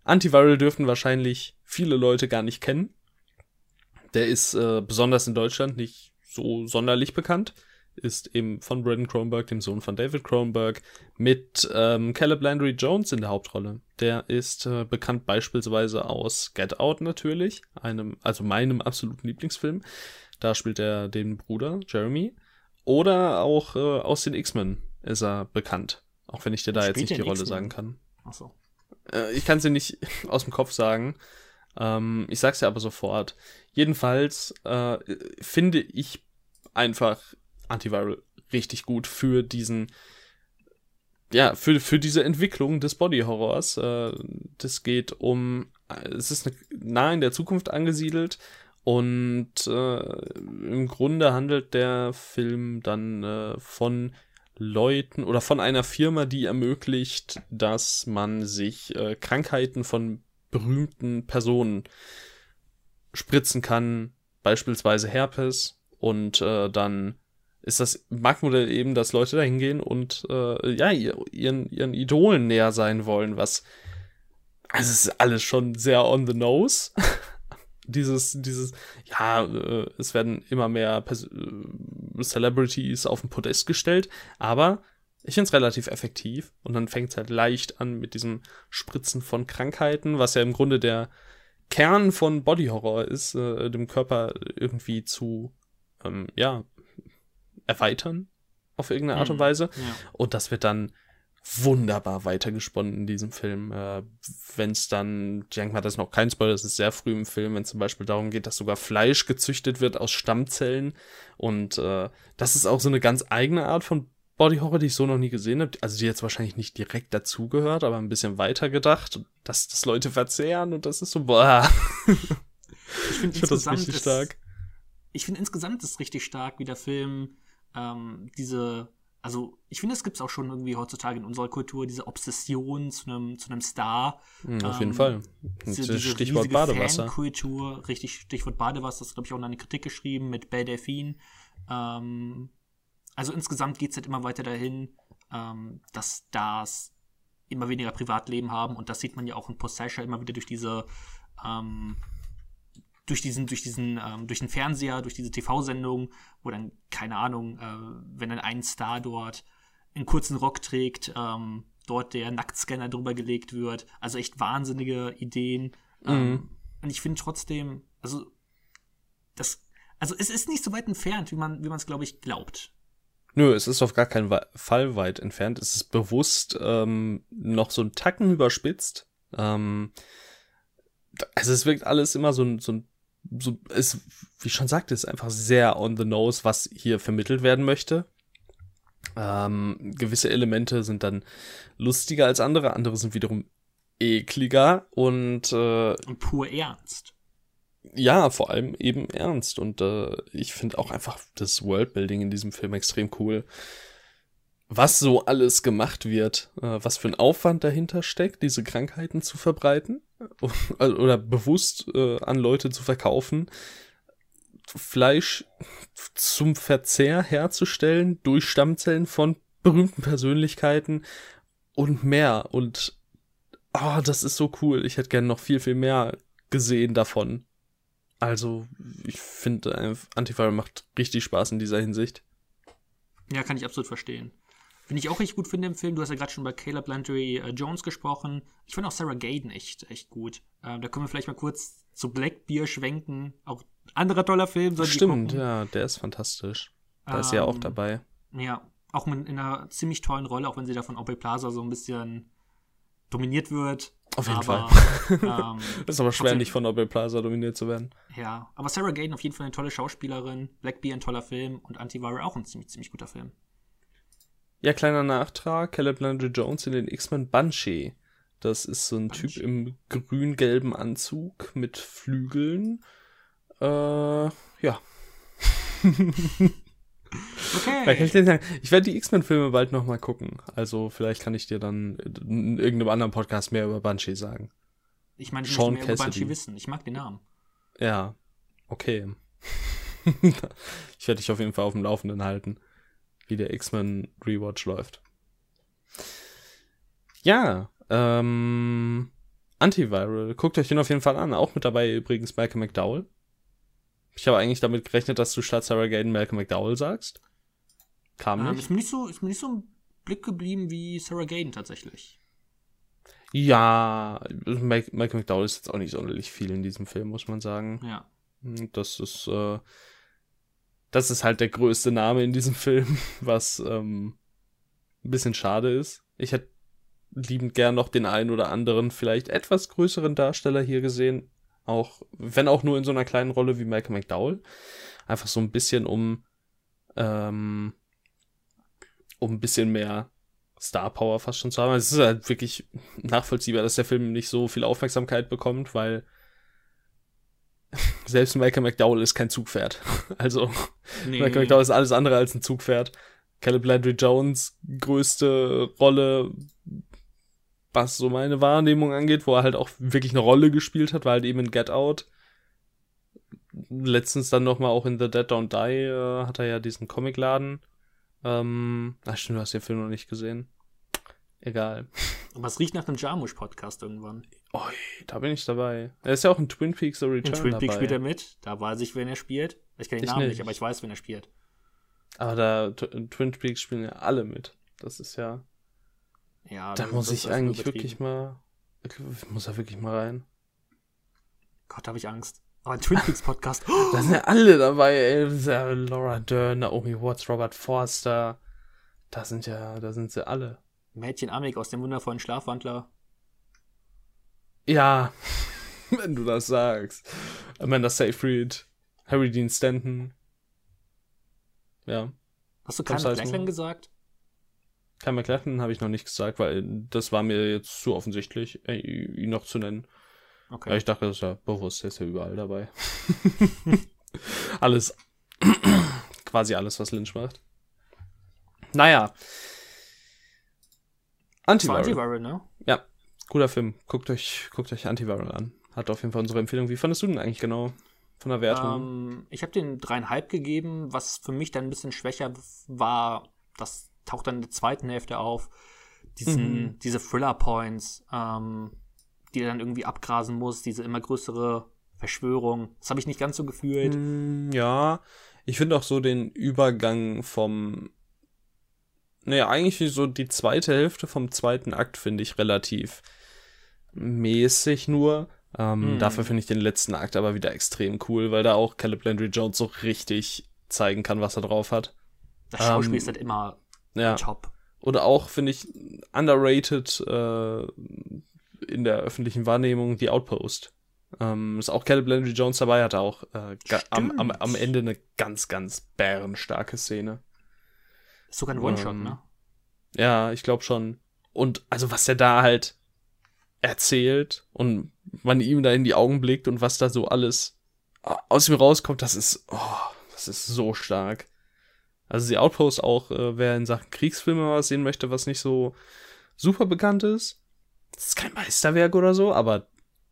S1: Antiviral dürften wahrscheinlich viele Leute gar nicht kennen. Der ist äh, besonders in Deutschland nicht so sonderlich bekannt. Ist eben von Braden Cronenberg, dem Sohn von David Cronenberg, mit ähm, Caleb Landry Jones in der Hauptrolle. Der ist äh, bekannt beispielsweise aus Get Out natürlich, einem, also meinem absoluten Lieblingsfilm. Da spielt er den Bruder, Jeremy. Oder auch äh, aus den X-Men ist er bekannt. Auch wenn ich dir da jetzt nicht die Rolle sagen kann.
S2: Ach so.
S1: Äh, ich kann sie nicht aus dem Kopf sagen. Ähm, ich sag's ja aber sofort. Jedenfalls äh, finde ich einfach Antiviral richtig gut für diesen ja, für, für diese Entwicklung des Body Horrors. Äh, das geht um, es ist eine, nah in der Zukunft angesiedelt und äh, im Grunde handelt der Film dann äh, von Leuten oder von einer Firma, die ermöglicht, dass man sich äh, Krankheiten von berühmten Personen spritzen kann, beispielsweise Herpes. Und äh, dann ist das Marktmodell eben, dass Leute da hingehen und äh, ja, ihren, ihren Idolen näher sein wollen, was also es ist alles schon sehr on the nose. dieses, dieses, ja, äh, es werden immer mehr Pers äh, Celebrities auf den Podest gestellt, aber ich finde es relativ effektiv und dann fängt es halt leicht an mit diesem Spritzen von Krankheiten, was ja im Grunde der Kern von Body Horror ist, äh, dem Körper irgendwie zu, ähm, ja, erweitern auf irgendeine Art und mhm. Weise. Ja. Und das wird dann wunderbar weitergesponnen in diesem Film. Äh, wenn es dann, ich denke mal, das ist noch kein Spoiler, das ist sehr früh im Film, wenn es zum Beispiel darum geht, dass sogar Fleisch gezüchtet wird aus Stammzellen. Und äh, das ist auch so eine ganz eigene Art von Body Horror, die ich so noch nie gesehen habe. Also die jetzt wahrscheinlich nicht direkt dazugehört, aber ein bisschen weiter gedacht, dass das Leute verzehren und das ist so, boah.
S2: Ich finde find das richtig ist, stark. Ich finde insgesamt ist richtig stark, wie der Film ähm, diese also ich finde, es gibt es auch schon irgendwie heutzutage in unserer Kultur, diese Obsession zu einem, zu einem Star.
S1: Mhm, auf ähm, jeden Fall.
S2: Diese, diese Stichwort Badewasser. Kultur, richtig, Stichwort Badewasser, das glaube ich auch in eine Kritik geschrieben mit Belle Delphine. Ähm, also insgesamt geht es halt immer weiter dahin, ähm, dass Stars immer weniger Privatleben haben und das sieht man ja auch in Possession immer wieder durch diese ähm, durch diesen, durch diesen, ähm, durch den Fernseher, durch diese TV-Sendung, wo dann, keine Ahnung, äh, wenn dann ein Star dort einen kurzen Rock trägt, ähm, dort der Nacktscanner drüber gelegt wird. Also echt wahnsinnige Ideen. Ähm, mhm. und ich finde trotzdem, also das, also es ist nicht so weit entfernt, wie man, wie man es, glaube ich, glaubt.
S1: Nö, es ist auf gar keinen Fall weit entfernt. Es ist bewusst ähm, noch so ein Tacken überspitzt. Ähm, also es wirkt alles immer so, so, so es, wie ich schon sagte, ist einfach sehr on the nose, was hier vermittelt werden möchte. Ähm, gewisse Elemente sind dann lustiger als andere, andere sind wiederum ekliger und, äh,
S2: und pur ernst.
S1: Ja, vor allem eben ernst. Und äh, ich finde auch einfach das Worldbuilding in diesem Film extrem cool. Was so alles gemacht wird, äh, was für ein Aufwand dahinter steckt, diese Krankheiten zu verbreiten oder bewusst äh, an Leute zu verkaufen, Fleisch zum Verzehr herzustellen durch Stammzellen von berühmten Persönlichkeiten und mehr. Und oh, das ist so cool. Ich hätte gerne noch viel, viel mehr gesehen davon. Also, ich finde, Antiviral macht richtig Spaß in dieser Hinsicht.
S2: Ja, kann ich absolut verstehen. Finde ich auch richtig gut finde im Film. Du hast ja gerade schon bei Caleb Landry äh, Jones gesprochen. Ich finde auch Sarah Gaden echt, echt gut. Äh, da können wir vielleicht mal kurz zu Blackbeer schwenken. Auch anderer toller Film.
S1: Stimmt, ja, der ist fantastisch. Da ähm, ist sie ja auch ähm, dabei.
S2: Ja, auch in einer ziemlich tollen Rolle, auch wenn sie da von Opel Plaza so ein bisschen dominiert wird.
S1: Auf jeden aber, Fall. ähm, ist aber schwer, nicht von Opel Plaza dominiert zu werden.
S2: Ja, aber Sarah Gaden auf jeden Fall eine tolle Schauspielerin. Blackbeer ein toller Film und Antiviral auch ein ziemlich, ziemlich guter Film.
S1: Ja, kleiner Nachtrag. Caleb Landry Jones in den X-Men Banshee. Das ist so ein Banshee. Typ im grün-gelben Anzug mit Flügeln. Äh, ja. Okay. Ich, werde die X-Men-Filme bald nochmal gucken. Also vielleicht kann ich dir dann in irgendeinem anderen Podcast mehr über Banshee sagen.
S2: Ich meine, ich Sean möchte mehr Cassidy. über Banshee wissen. Ich mag den Namen.
S1: Ja, okay. ich werde dich auf jeden Fall auf dem Laufenden halten wie der X-Men Rewatch läuft. Ja, ähm, Antiviral, guckt euch den auf jeden Fall an. Auch mit dabei übrigens Malcolm McDowell. Ich habe eigentlich damit gerechnet, dass du statt Sarah Gaden Malcolm McDowell sagst. Kam ähm, nicht.
S2: Ist mir nicht so, ist mir nicht so im Blick geblieben wie Sarah Gaden tatsächlich.
S1: Ja, Malcolm McDowell ist jetzt auch nicht sonderlich viel in diesem Film, muss man sagen.
S2: Ja.
S1: Das ist, äh, das ist halt der größte Name in diesem Film, was ähm, ein bisschen schade ist. Ich hätte liebend gern noch den einen oder anderen, vielleicht etwas größeren Darsteller hier gesehen. Auch, wenn auch nur in so einer kleinen Rolle wie Malcolm McDowell. Einfach so ein bisschen um, ähm, um ein bisschen mehr Star Power fast schon zu haben. Es ist halt wirklich nachvollziehbar, dass der Film nicht so viel Aufmerksamkeit bekommt, weil selbst Malcolm McDowell ist kein Zugpferd. Also, nee. Malcolm McDowell ist alles andere als ein Zugpferd. Caleb Landry Jones, größte Rolle, was so meine Wahrnehmung angeht, wo er halt auch wirklich eine Rolle gespielt hat, war halt eben in Get Out. Letztens dann nochmal auch in The Dead Don't Die äh, hat er ja diesen Comicladen. Ähm, ach stimmt, du hast den Film noch nicht gesehen. Egal.
S2: Aber es riecht nach einem Jarmusch-Podcast irgendwann.
S1: Oi, da bin ich dabei. Er ist ja auch in Twin Peaks The Return
S2: In Twin Peaks spielt er mit. Da weiß ich, wen er spielt. Ich kenne den ich Namen nicht. nicht, aber ich weiß, wen er spielt.
S1: Aber da in Twin Peaks spielen ja alle mit. Das ist ja. Ja, da muss ich eigentlich wirklich mal. Ich muss da wirklich mal rein.
S2: Gott, habe ich Angst. Aber ein Twin Peaks Podcast.
S1: da sind ja alle dabei, ey. Laura Dern, Naomi Watts, Robert Forster. Da sind ja, da sind sie alle.
S2: Mädchen Amik aus dem wundervollen Schlafwandler.
S1: Ja, wenn du das sagst. Amanda Seyfried, Harry Dean Stanton. Ja.
S2: Hast du Kyle McLachlan gesagt?
S1: Kyle McLachlan habe ich noch nicht gesagt, weil das war mir jetzt zu offensichtlich, äh, ihn noch zu nennen. Okay. Ja, ich dachte, das ist ja bewusst, der ist ja überall dabei. alles, quasi alles, was Lynch macht. Naja. Antiviral. Antiviral, ne? Ja, Guter Film. Guckt euch, guckt euch Antiviral an. Hat auf jeden Fall unsere Empfehlung. Wie fandest du den eigentlich genau von der Wertung?
S2: Ähm, ich habe den dreieinhalb gegeben. Was für mich dann ein bisschen schwächer war, das taucht dann in der zweiten Hälfte auf. Diesen, mhm. Diese Thriller-Points, ähm, die er dann irgendwie abgrasen muss, diese immer größere Verschwörung. Das habe ich nicht ganz so gefühlt.
S1: Mm, ja, ich finde auch so den Übergang vom. Naja, eigentlich so die zweite Hälfte vom zweiten Akt finde ich relativ mäßig nur. Ähm, mm. Dafür finde ich den letzten Akt aber wieder extrem cool, weil da auch Caleb Landry Jones so richtig zeigen kann, was er drauf hat.
S2: Das Schauspiel ähm, ist halt immer ja. top.
S1: Oder auch, finde ich, underrated äh, in der öffentlichen Wahrnehmung die Outpost. Ähm, ist auch Caleb Landry Jones dabei, hat auch äh, am, am, am, Ende eine ganz, ganz bärenstarke Szene.
S2: Ist sogar ein One-Shot, ähm, ne?
S1: Ja, ich glaube schon. Und also was der da halt erzählt und man ihm da in die Augen blickt und was da so alles aus ihm rauskommt, das ist, oh, das ist so stark. Also die Outpost auch, äh, wer in Sachen Kriegsfilme was sehen möchte, was nicht so super bekannt ist. Das ist kein Meisterwerk oder so, aber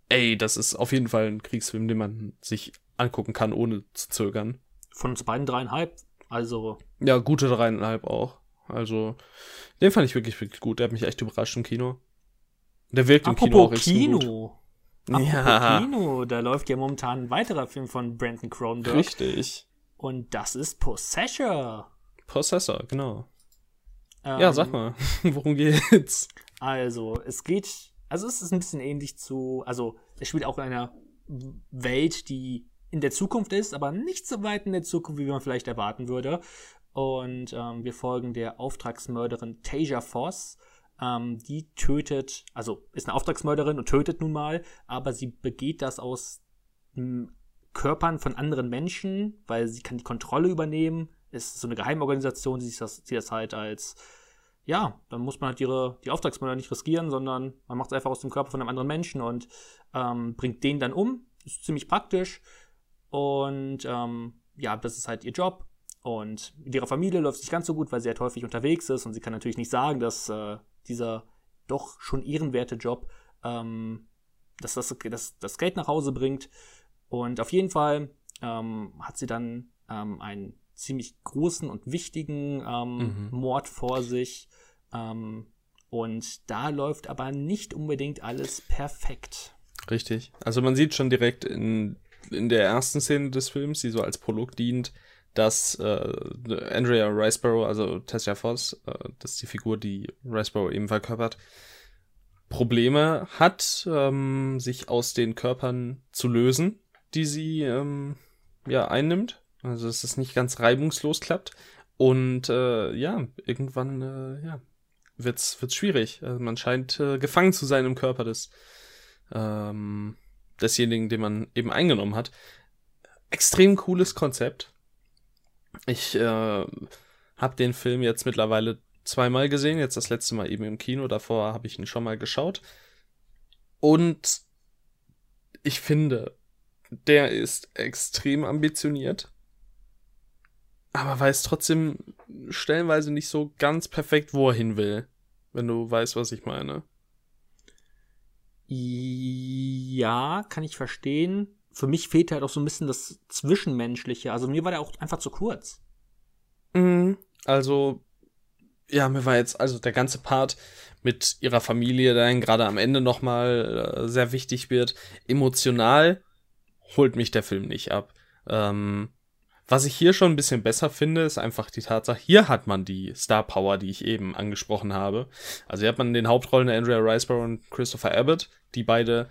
S1: ey, das ist auf jeden Fall ein Kriegsfilm, den man sich angucken kann, ohne zu zögern.
S2: Von uns beiden dreieinhalb, also.
S1: Ja, gute dreieinhalb auch. Also, den fand ich wirklich, wirklich gut. Der hat mich echt überrascht im Kino. Der wirkt im Kino auch
S2: Kino. Gut. Apropos ja. Kino, da läuft ja momentan ein weiterer Film von Brandon Cronenberg.
S1: Richtig.
S2: Und das ist Possessor.
S1: Possessor, genau. Ähm, ja, sag mal, worum geht's?
S2: Also, es geht, also es ist ein bisschen ähnlich zu, also es spielt auch in einer Welt, die in der Zukunft ist, aber nicht so weit in der Zukunft, wie man vielleicht erwarten würde. Und ähm, wir folgen der Auftragsmörderin Tasia Voss. Ähm, die tötet, also ist eine Auftragsmörderin und tötet nun mal, aber sie begeht das aus Körpern von anderen Menschen, weil sie kann die Kontrolle übernehmen. Ist so eine Geheimorganisation, die sieht das, sieht das halt als, ja, dann muss man halt ihre, die Auftragsmörder nicht riskieren, sondern man macht es einfach aus dem Körper von einem anderen Menschen und ähm, bringt den dann um. Ist ziemlich praktisch. Und ähm, ja, das ist halt ihr Job. Und mit ihrer Familie läuft es nicht ganz so gut, weil sie halt häufig unterwegs ist und sie kann natürlich nicht sagen, dass äh, dieser doch schon ehrenwerte Job, ähm, dass das, das, das Geld nach Hause bringt. Und auf jeden Fall ähm, hat sie dann ähm, einen ziemlich großen und wichtigen ähm, mhm. Mord vor sich. Ähm, und da läuft aber nicht unbedingt alles perfekt.
S1: Richtig. Also man sieht schon direkt in, in der ersten Szene des Films, die so als Prolog dient, dass äh, Andrea Riceborough, also Tessia Voss, äh, das ist die Figur, die Riceborough eben verkörpert, Probleme hat, ähm, sich aus den Körpern zu lösen die sie ähm, ja einnimmt. Also dass es nicht ganz reibungslos klappt. Und äh, ja, irgendwann äh, ja, wird's, wird's schwierig. Also man scheint äh, gefangen zu sein im Körper des ähm, desjenigen, den man eben eingenommen hat. Extrem cooles Konzept. Ich äh, habe den Film jetzt mittlerweile zweimal gesehen, jetzt das letzte Mal eben im Kino, davor habe ich ihn schon mal geschaut. Und ich finde, der ist extrem ambitioniert, aber weiß trotzdem stellenweise nicht so ganz perfekt, wo er hin will, wenn du weißt, was ich meine.
S2: Ja, kann ich verstehen. Für mich fehlt halt auch so ein bisschen das Zwischenmenschliche. Also mir war der auch einfach zu kurz.
S1: Mhm. Also, ja, mir war jetzt, also der ganze Part mit ihrer Familie, der gerade am Ende nochmal äh, sehr wichtig wird, emotional holt mich der Film nicht ab. Ähm, was ich hier schon ein bisschen besser finde, ist einfach die Tatsache, hier hat man die Star Power, die ich eben angesprochen habe. Also hier hat man den Hauptrollen Andrea Riseborough und Christopher Abbott, die beide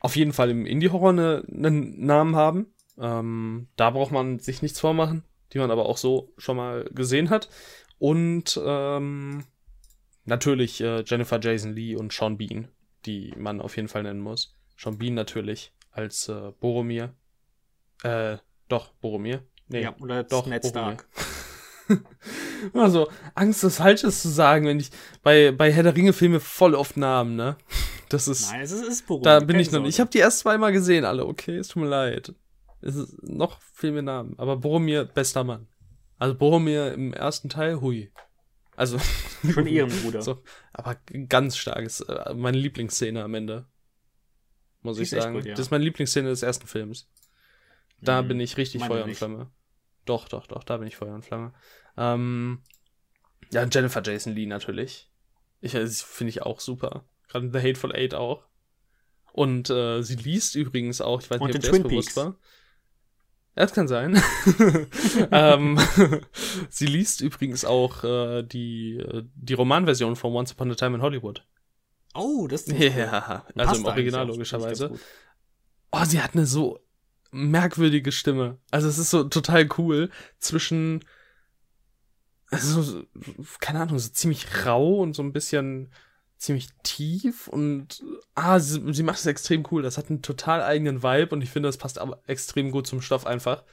S1: auf jeden Fall im Indie-Horror einen ne Namen haben. Ähm, da braucht man sich nichts vormachen, die man aber auch so schon mal gesehen hat. Und ähm, natürlich äh, Jennifer Jason Lee und Sean Bean, die man auf jeden Fall nennen muss. Sean Bean natürlich als äh, Boromir. Äh, doch, Boromir.
S2: Nee, ja, oder doch, Ned Stark.
S1: also, Angst, das Falsches zu sagen, wenn ich bei, bei Herr der Ringe-Filme voll oft Namen, ne? Das ist.
S2: Nein, es ist, ist Boromir.
S1: Da bin ich noch nicht. Ich habe die erst zweimal gesehen, alle. Okay, es tut mir leid. Es ist noch viel mehr Namen. Aber Boromir, bester Mann. Also Boromir im ersten Teil, hui. Also.
S2: Schon Ehrenbruder. So,
S1: aber ganz starkes, äh, meine Lieblingsszene am Ende muss ich sagen. Gut, ja. Das ist meine Lieblingsszene des ersten Films. Da hm, bin ich richtig Feuer und Flamme. Doch, doch, doch, da bin ich Feuer und Flamme. Ähm, ja, Jennifer Jason Lee natürlich. Ich, finde ich auch super. Gerade The Hateful Eight auch. Und äh, sie liest übrigens auch, ich weiß
S2: Und
S1: nicht, ob das
S2: Twin
S1: bewusst
S2: Peaks.
S1: war. Ja, Das kann sein. ähm, sie liest übrigens auch äh, die, äh, die Romanversion von Once Upon a Time in Hollywood.
S2: Oh, das ist cool.
S1: Ja,
S2: Und
S1: also im Original logischerweise. Oh, sie hat eine so merkwürdige Stimme. Also es ist so total cool zwischen, also so, keine Ahnung, so ziemlich rau und so ein bisschen ziemlich tief und ah, sie, sie macht es extrem cool. Das hat einen total eigenen Vibe und ich finde, das passt aber extrem gut zum Stoff einfach.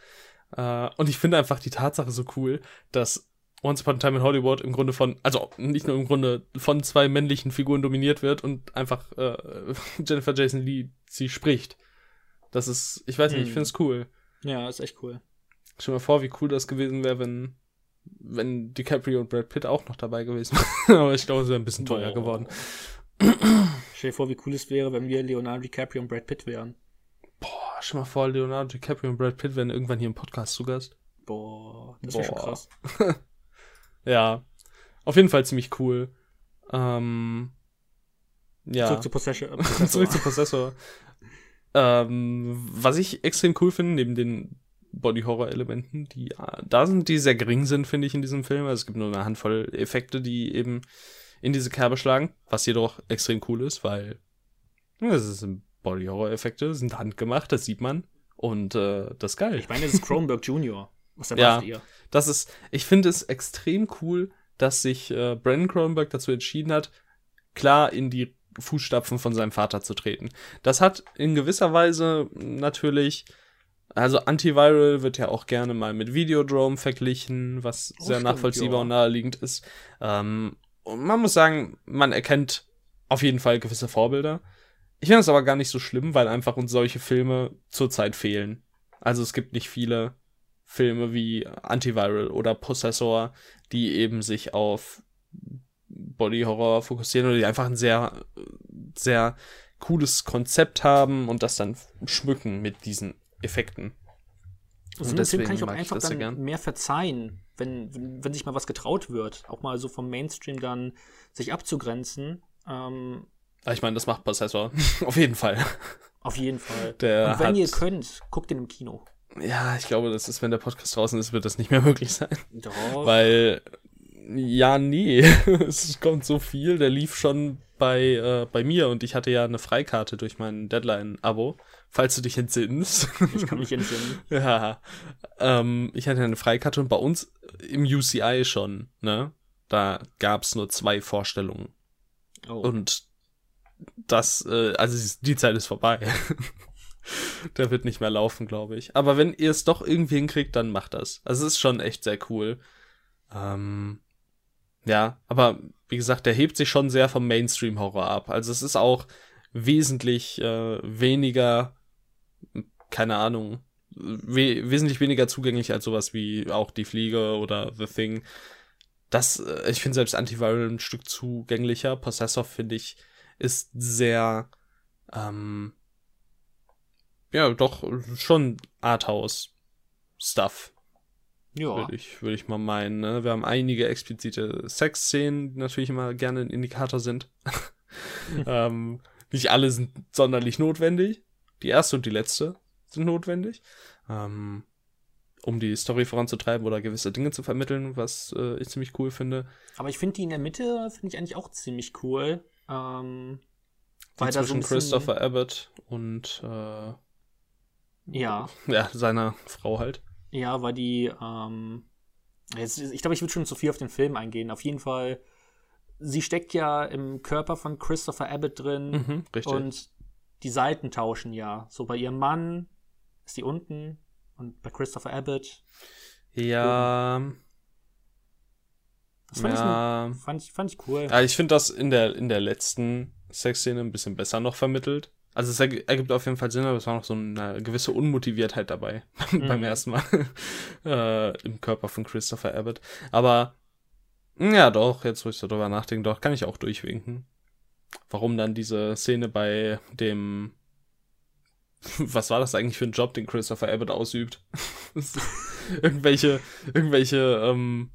S1: Äh, und ich finde einfach die Tatsache so cool, dass Once Upon a Time in Hollywood im Grunde von, also nicht nur im Grunde von zwei männlichen Figuren dominiert wird und einfach äh, Jennifer Jason Lee sie spricht. Das ist, ich weiß nicht, ich
S2: Hm.
S1: finde es cool.
S2: cool. Ja, ist echt cool.
S1: Stell dir mal vor, wie cool das gewesen wäre, wenn, wenn DiCaprio und Brad Pitt auch noch dabei gewesen wären. Aber ich glaube, es wäre ein bisschen teuer
S2: Boah.
S1: geworden.
S2: Stell dir vor, wie cool es wäre, wenn wir Leonardo DiCaprio und Brad Pitt wären.
S1: Boah, stell mal vor, Leonardo DiCaprio und Brad Pitt wären irgendwann hier im Podcast zu Gast.
S2: Boah, das wäre schon krass.
S1: Ja, auf jeden Fall ziemlich cool. Ähm, ja.
S2: Zurück zu Possession.
S1: Zurück zu Possessor. ähm, was ich extrem cool finde, neben den Body-Horror-Elementen, die äh, da sind, die sehr gering sind, finde ich, in diesem Film. Also es gibt nur eine Handvoll Effekte, die eben in diese Kerbe schlagen, was jedoch extrem cool ist, weil ja, das sind Body-Horror-Effekte, sind handgemacht, das sieht man. Und äh, das ist geil.
S2: Ich meine, das ist Kronberg Jr. Was
S1: Ja.
S2: erwartet ihr?
S1: Das ist, ich finde es extrem cool, dass sich äh, Brandon Cronenberg dazu entschieden hat, klar in die Fußstapfen von seinem Vater zu treten. Das hat in gewisser Weise natürlich, also Antiviral wird ja auch gerne mal mit Videodrome verglichen, was
S2: Oh,
S1: sehr
S2: stimmt,
S1: nachvollziehbar
S2: ja.
S1: und naheliegend ist. Ähm, und man muss sagen, man erkennt auf jeden Fall gewisse Vorbilder. Ich finde es aber gar nicht so schlimm, weil einfach uns solche Filme zurzeit fehlen. Also es gibt nicht viele Filme wie Antiviral oder Possessor, die eben sich auf Body Horror fokussieren oder die einfach ein sehr, sehr cooles Konzept haben und das dann schmücken mit diesen Effekten. Und
S2: Film
S1: deswegen
S2: kann ich auch
S1: mag ich
S2: einfach
S1: das sehr
S2: dann
S1: gern.
S2: mehr verzeihen, wenn, wenn, wenn sich mal was getraut wird, auch mal so vom Mainstream dann sich abzugrenzen. Ähm,
S1: Aber ich meine, das macht Possessor. auf jeden Fall.
S2: auf jeden Fall.
S1: Der
S2: Und wenn
S1: hat,
S2: ihr könnt, guckt ihn im Kino.
S1: Ja, ich glaube, das ist, wenn der Podcast draußen ist, wird das nicht mehr möglich sein.
S2: Doch.
S1: Weil, ja, nee, es kommt so viel. Der lief schon bei, äh, bei mir und ich hatte ja eine Freikarte durch mein Deadline-Abo, falls du dich entsinnst.
S2: ich kann mich entsinnen.
S1: ja, ähm, ich hatte eine Freikarte und bei uns im UCI schon, ne? Da gab's nur zwei Vorstellungen.
S2: Oh.
S1: Und das, äh, also die Zeit ist vorbei. Der wird nicht mehr laufen, glaube ich. Aber wenn ihr es doch irgendwie hinkriegt, dann macht das. Also es ist schon echt sehr cool. Ähm, ja, aber wie gesagt, der hebt sich schon sehr vom Mainstream-Horror ab. Also es ist auch wesentlich äh, weniger, keine Ahnung, we wesentlich weniger zugänglich als sowas wie auch Die Fliege oder The Thing. Das, äh, ich finde selbst Antiviral ein Stück zugänglicher. Possessor, finde ich, ist sehr, ähm, ja, doch schon Arthouse-Stuff,
S2: ja.
S1: würde ich, würde ich mal meinen. Ne? Wir haben einige explizite Sexszenen, die natürlich immer gerne ein Indikator sind. ähm, nicht alle sind sonderlich notwendig. Die erste und die letzte sind notwendig. Ähm, um die Story voranzutreiben oder gewisse Dinge zu vermitteln, was äh, ich ziemlich cool finde.
S2: Aber ich finde die in der Mitte, finde ich eigentlich auch ziemlich cool. Ähm, weil da so
S1: zwischen
S2: bisschen,
S1: Christopher Abbott und äh,
S2: Ja,
S1: ja, seiner Frau halt.
S2: ja, weil die, ähm, jetzt, ich glaube, ich würde schon zu viel auf den Film eingehen. Auf jeden Fall, sie steckt ja im Körper von Christopher Abbott drin
S1: Mhm, richtig.
S2: und die Seiten tauschen ja. So bei ihrem Mann ist die unten und bei Christopher Abbott.
S1: ja,
S2: Das fand,
S1: ja.
S2: ich, fand, ich, fand ich cool.
S1: ja, ich finde das in der, in der letzten Sexszene ein bisschen besser noch vermittelt. Also es erg- ergibt auf jeden Fall Sinn, aber es war noch so eine gewisse Unmotiviertheit dabei beim
S2: Mhm.
S1: ersten Mal äh, im Körper von Christopher Abbott. Aber ja, doch, jetzt wo ich so drüber nachdenke, doch, kann ich auch durchwinken. Warum dann diese Szene bei dem was war das eigentlich für ein Job, den Christopher Abbott ausübt? Ist irgendwelche, irgendwelche ähm,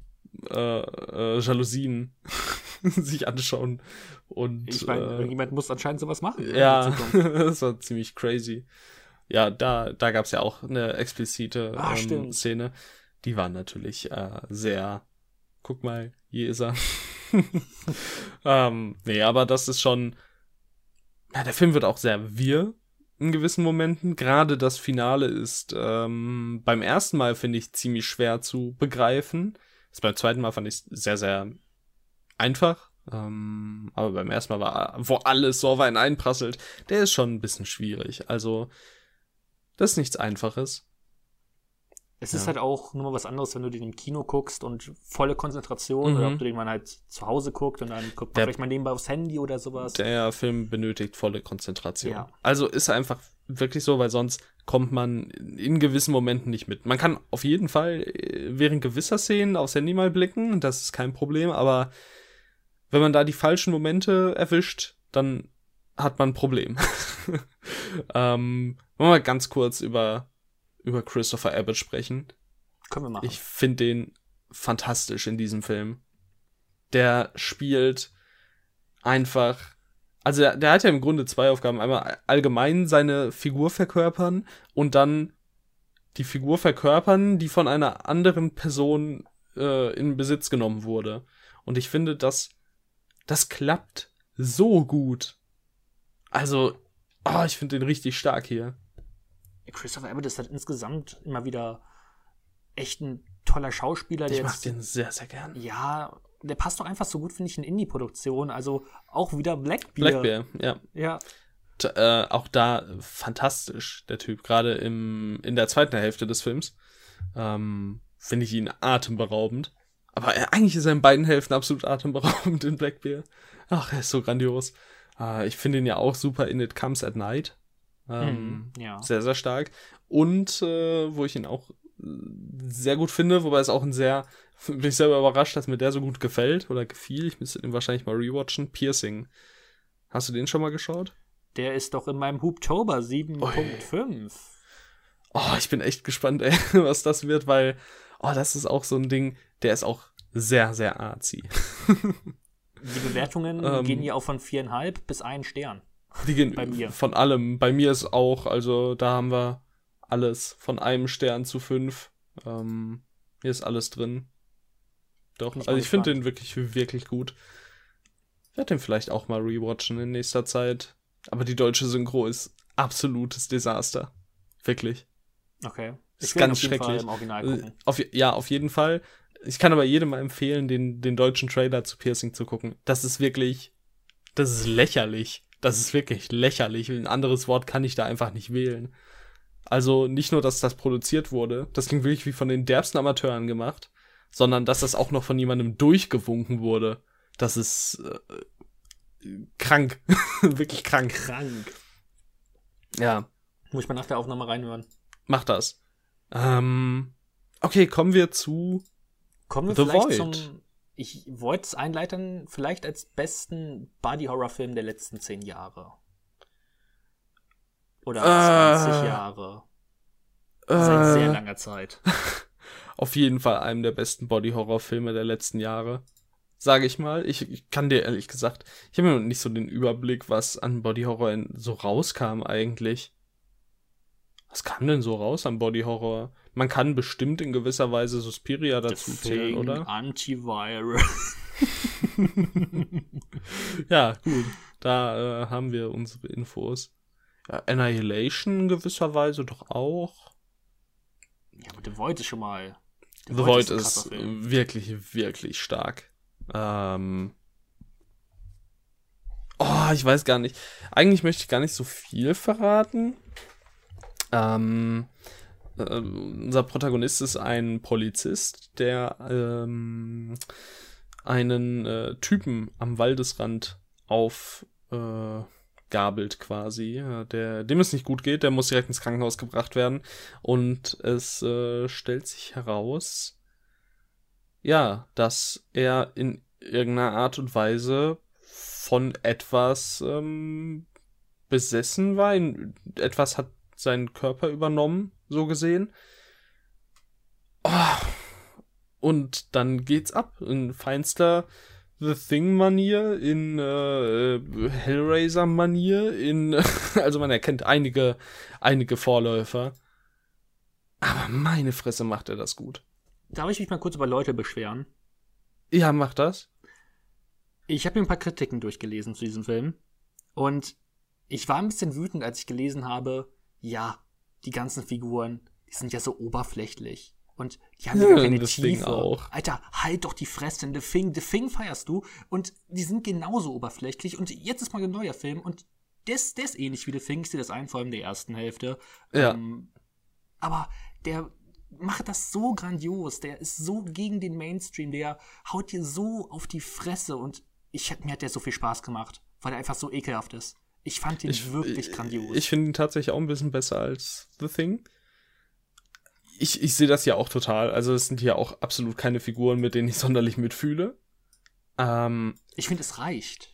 S1: äh, äh, Jalousien sich anschauen. Und
S2: Ich meine,
S1: äh,
S2: irgendjemand muss anscheinend sowas machen.
S1: ja, das war ziemlich crazy. Ja, da, da gab es ja auch eine explizite
S2: Ah,
S1: ähm. Szene. Die war natürlich äh, sehr, guck mal, Jeser. ähm, nee, aber das ist schon, ja, der Film wird auch sehr wirr in gewissen Momenten. Gerade das Finale ist ähm, beim ersten Mal, finde ich, ziemlich schwer zu begreifen. Das beim zweiten Mal fand ich sehr, sehr einfach. Ähm, aber beim ersten Mal war, wo alles so auf einprasselt, der ist schon ein bisschen schwierig. Also, das ist nichts Einfaches.
S2: Es ist
S1: Ja.
S2: halt auch nur mal was anderes, wenn du den im Kino guckst und volle Konzentration
S1: Mhm.
S2: oder ob du den mal halt zu Hause guckst und dann guckt man
S1: Der-
S2: vielleicht mal nebenbei aufs Handy oder sowas.
S1: Der Film benötigt volle Konzentration.
S2: Ja.
S1: Also ist einfach wirklich so, weil sonst kommt man in gewissen Momenten nicht mit. Man kann auf jeden Fall äh, während gewisser Szenen aufs Handy mal blicken, das ist kein Problem, aber wenn man da die falschen Momente erwischt, dann hat man ein Problem. ähm, wollen wir mal ganz kurz über, über Christopher Abbott sprechen.
S2: Können wir machen.
S1: Ich finde den fantastisch in diesem Film. Der spielt einfach. Also der, der hat ja im Grunde zwei Aufgaben. Einmal allgemein seine Figur verkörpern und dann die Figur verkörpern, die von einer anderen Person äh, in Besitz genommen wurde. Und ich finde, das, das klappt so gut. Also, oh, ich finde den richtig stark hier.
S2: Christopher Abbott ist halt insgesamt immer wieder echt ein toller Schauspieler.
S1: Ich mag den sehr, sehr gern.
S2: Ja, der passt doch einfach so gut, finde ich, in Indie-Produktion. Also auch wieder Blackbeard.
S1: Blackbear, ja.
S2: Ja,
S1: T- äh, auch da fantastisch, der Typ. Gerade im, in der zweiten Hälfte des Films ähm, finde ich ihn atemberaubend. Aber er, eigentlich ist er in beiden Hälften absolut atemberaubend in Blackbear. Ach, er ist so grandios. Äh, ich finde ihn ja auch super in It Comes at Night. Ähm,
S2: Mhm, ja.
S1: Sehr, sehr stark. Und äh, wo ich ihn auch äh, sehr gut finde, wobei es auch ein sehr, bin ich selber überrascht, dass mir der so gut gefällt oder gefiel. Ich müsste den wahrscheinlich mal rewatchen. Piercing. Hast du den schon mal geschaut?
S2: Der ist doch in meinem Hooptober 7.5.
S1: Oh, ich bin echt gespannt, ey, was das wird, weil, oh, das ist auch so ein Ding, der ist auch sehr, sehr arzi.
S2: Die Bewertungen
S1: Ähm.
S2: gehen ja auch von viereinhalb bis einen Stern.
S1: Die gehen
S2: Bei mir.
S1: von allem. Bei mir ist auch, also da haben wir alles von einem Stern zu fünf. Ähm, hier ist alles drin. Doch,
S2: ich
S1: also ich finde den wirklich, wirklich gut. Ich werde den vielleicht auch mal rewatchen in nächster Zeit. Aber die deutsche Synchro ist absolutes Desaster. Wirklich.
S2: Okay.
S1: Ist
S2: will ihn
S1: ganz
S2: auf
S1: schrecklich. Äh. Auf, ja, auf jeden Fall. Ich kann aber jedem mal empfehlen, den, den deutschen Trailer zu Piercing zu gucken. Das ist wirklich, das ist lächerlich. Das ist wirklich lächerlich. Ein anderes Wort kann ich da einfach nicht wählen. Also nicht nur, dass das produziert wurde, das klingt wirklich wie von den derbsten Amateuren gemacht, sondern dass das auch noch von jemandem durchgewunken wurde. Das ist äh, krank. wirklich krank.
S2: Krank.
S1: Ja.
S2: Muss ich mal nach der Aufnahme reinhören.
S1: Mach das. Ähm, okay, kommen wir zu.
S2: Kommen wir
S1: The
S2: vielleicht
S1: Void.
S2: zum. Ich wollte es einleiten, vielleicht als besten Body-Horror-Film der letzten zehn Jahre. Oder
S1: Äh.
S2: 20 Jahre. Seit sehr
S1: Äh,
S2: langer Zeit.
S1: auf jeden Fall einem der besten Body-Horror-Filme der letzten Jahre. Sage ich mal. Ich, ich kann dir ehrlich gesagt, ich habe noch nicht so den Überblick, was an Body-Horror so rauskam eigentlich. Was kam denn so raus an Body-Horror? Man kann bestimmt in gewisser Weise Suspiria dazu zählen, oder?
S2: Antivirus.
S1: Ja, gut. Da äh, haben wir unsere Infos. Ja, Annihilation in gewisser Weise doch auch.
S2: Ja, aber The Void ist schon mal.
S1: The Void
S2: ein
S1: ist
S2: Film.
S1: wirklich, wirklich stark. Ähm. Oh, ich weiß gar nicht. Eigentlich möchte ich gar nicht so viel verraten. Ähm, äh, unser Protagonist ist ein Polizist, der ähm, einen äh, Typen am Waldesrand auf äh, quasi, der, dem es nicht gut geht, der muss direkt ins Krankenhaus gebracht werden. Und es äh, stellt sich heraus, ja, dass er in irgendeiner Art und Weise von etwas ähm, besessen war, etwas hat seinen Körper übernommen, so gesehen. Oh, und dann geht's ab in feinster The Thing-Manier, in äh, Hellraiser-Manier, in also man erkennt einige, einige Vorläufer. Aber meine Fresse macht er das gut.
S2: Darf ich mich mal kurz über Leute beschweren?
S1: Ja, mach das.
S2: Ich habe mir ein paar Kritiken durchgelesen zu diesem Film. Und ich war ein bisschen wütend, als ich gelesen habe, ja, die ganzen Figuren, die sind ja so oberflächlich. Und die haben ja, ja keine Tiefe. Auch. Alter, halt doch die Fresse. The Thing, The Thing feierst du. Und die sind genauso oberflächlich. Und jetzt ist mal ein neuer Film. Und der ist, der ist ähnlich wie The Thing. Ich sehe das ein, vor allem der ersten Hälfte.
S1: Ja. Ähm,
S2: aber der macht das so grandios. Der ist so gegen den Mainstream. Der haut dir so auf die Fresse. Und ich, mir hat der so viel Spaß gemacht, weil er einfach so ekelhaft ist. Ich fand ihn ich, wirklich grandios.
S1: Ich finde ihn tatsächlich auch ein bisschen besser als The Thing. Ich, ich sehe das ja auch total. Also es sind hier auch absolut keine Figuren, mit denen ich sonderlich mitfühle. Ähm,
S2: ich finde, es reicht.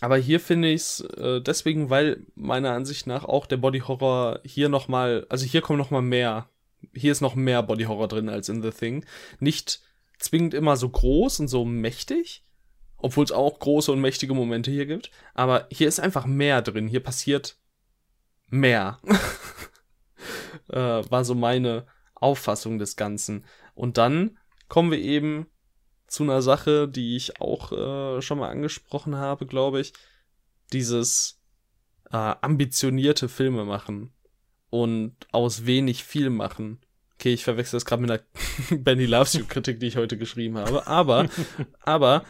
S1: Aber hier finde ich es äh, deswegen, weil meiner Ansicht nach auch der Body Horror hier noch mal, also hier kommt noch mal mehr. Hier ist noch mehr Body Horror drin als in The Thing. Nicht zwingend immer so groß und so mächtig, obwohl es auch große und mächtige Momente hier gibt. Aber hier ist einfach mehr drin. Hier passiert mehr. äh, war so meine Auffassung des Ganzen. Und dann kommen wir eben zu einer Sache, die ich auch äh, schon mal angesprochen habe, glaube ich. Dieses äh, ambitionierte Filme machen und aus wenig viel machen. Okay, ich verwechsel das gerade mit einer Benny Loves You Kritik, die ich heute geschrieben habe. Aber, aber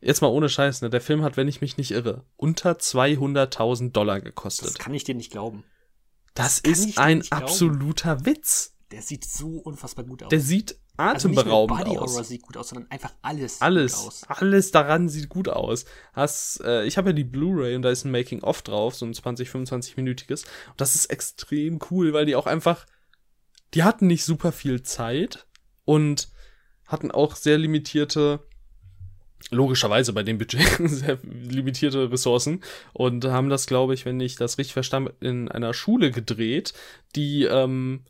S1: Jetzt mal ohne Scheiß, ne? Der Film hat, wenn ich mich nicht irre, unter 200.000 Dollar gekostet. Das
S2: kann ich dir nicht glauben.
S1: Das, das ist ein absoluter glauben. Witz.
S2: Der sieht so unfassbar gut aus.
S1: Der sieht atemberaubend also nicht
S2: nur Body Horror sieht gut aus, sondern einfach alles.
S1: Alles, aus. alles daran sieht gut aus. Hast, äh, ich habe ja die Blu-ray und da ist ein Making of drauf, so ein 20, 25 minütiges. Und das ist extrem cool, weil die auch einfach, die hatten nicht super viel Zeit und hatten auch sehr limitierte logischerweise bei dem Budget sehr limitierte Ressourcen und haben das, glaube ich, wenn ich das richtig verstanden, in einer Schule gedreht, die ähm,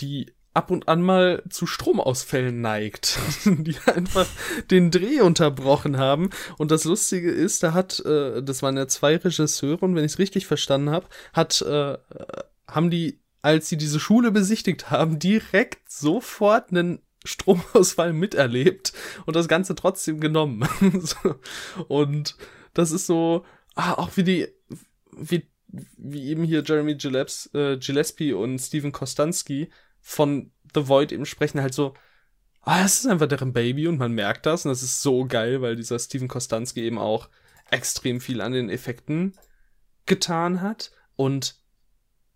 S1: die ab und an mal zu Stromausfällen neigt, die einfach den Dreh unterbrochen haben. Und das Lustige ist, da hat, äh, das waren ja zwei Regisseure und wenn ich es richtig verstanden habe, hat, äh, haben die, als sie diese Schule besichtigt haben, direkt sofort einen Stromausfall miterlebt und das Ganze trotzdem genommen. und das ist so, ah, auch wie die, wie, wie eben hier Jeremy Gilleps, äh, Gillespie und Steven Kostanski von The Void eben sprechen halt so, ah, es ist einfach deren Baby und man merkt das und das ist so geil, weil dieser Steven Kostanski eben auch extrem viel an den Effekten getan hat und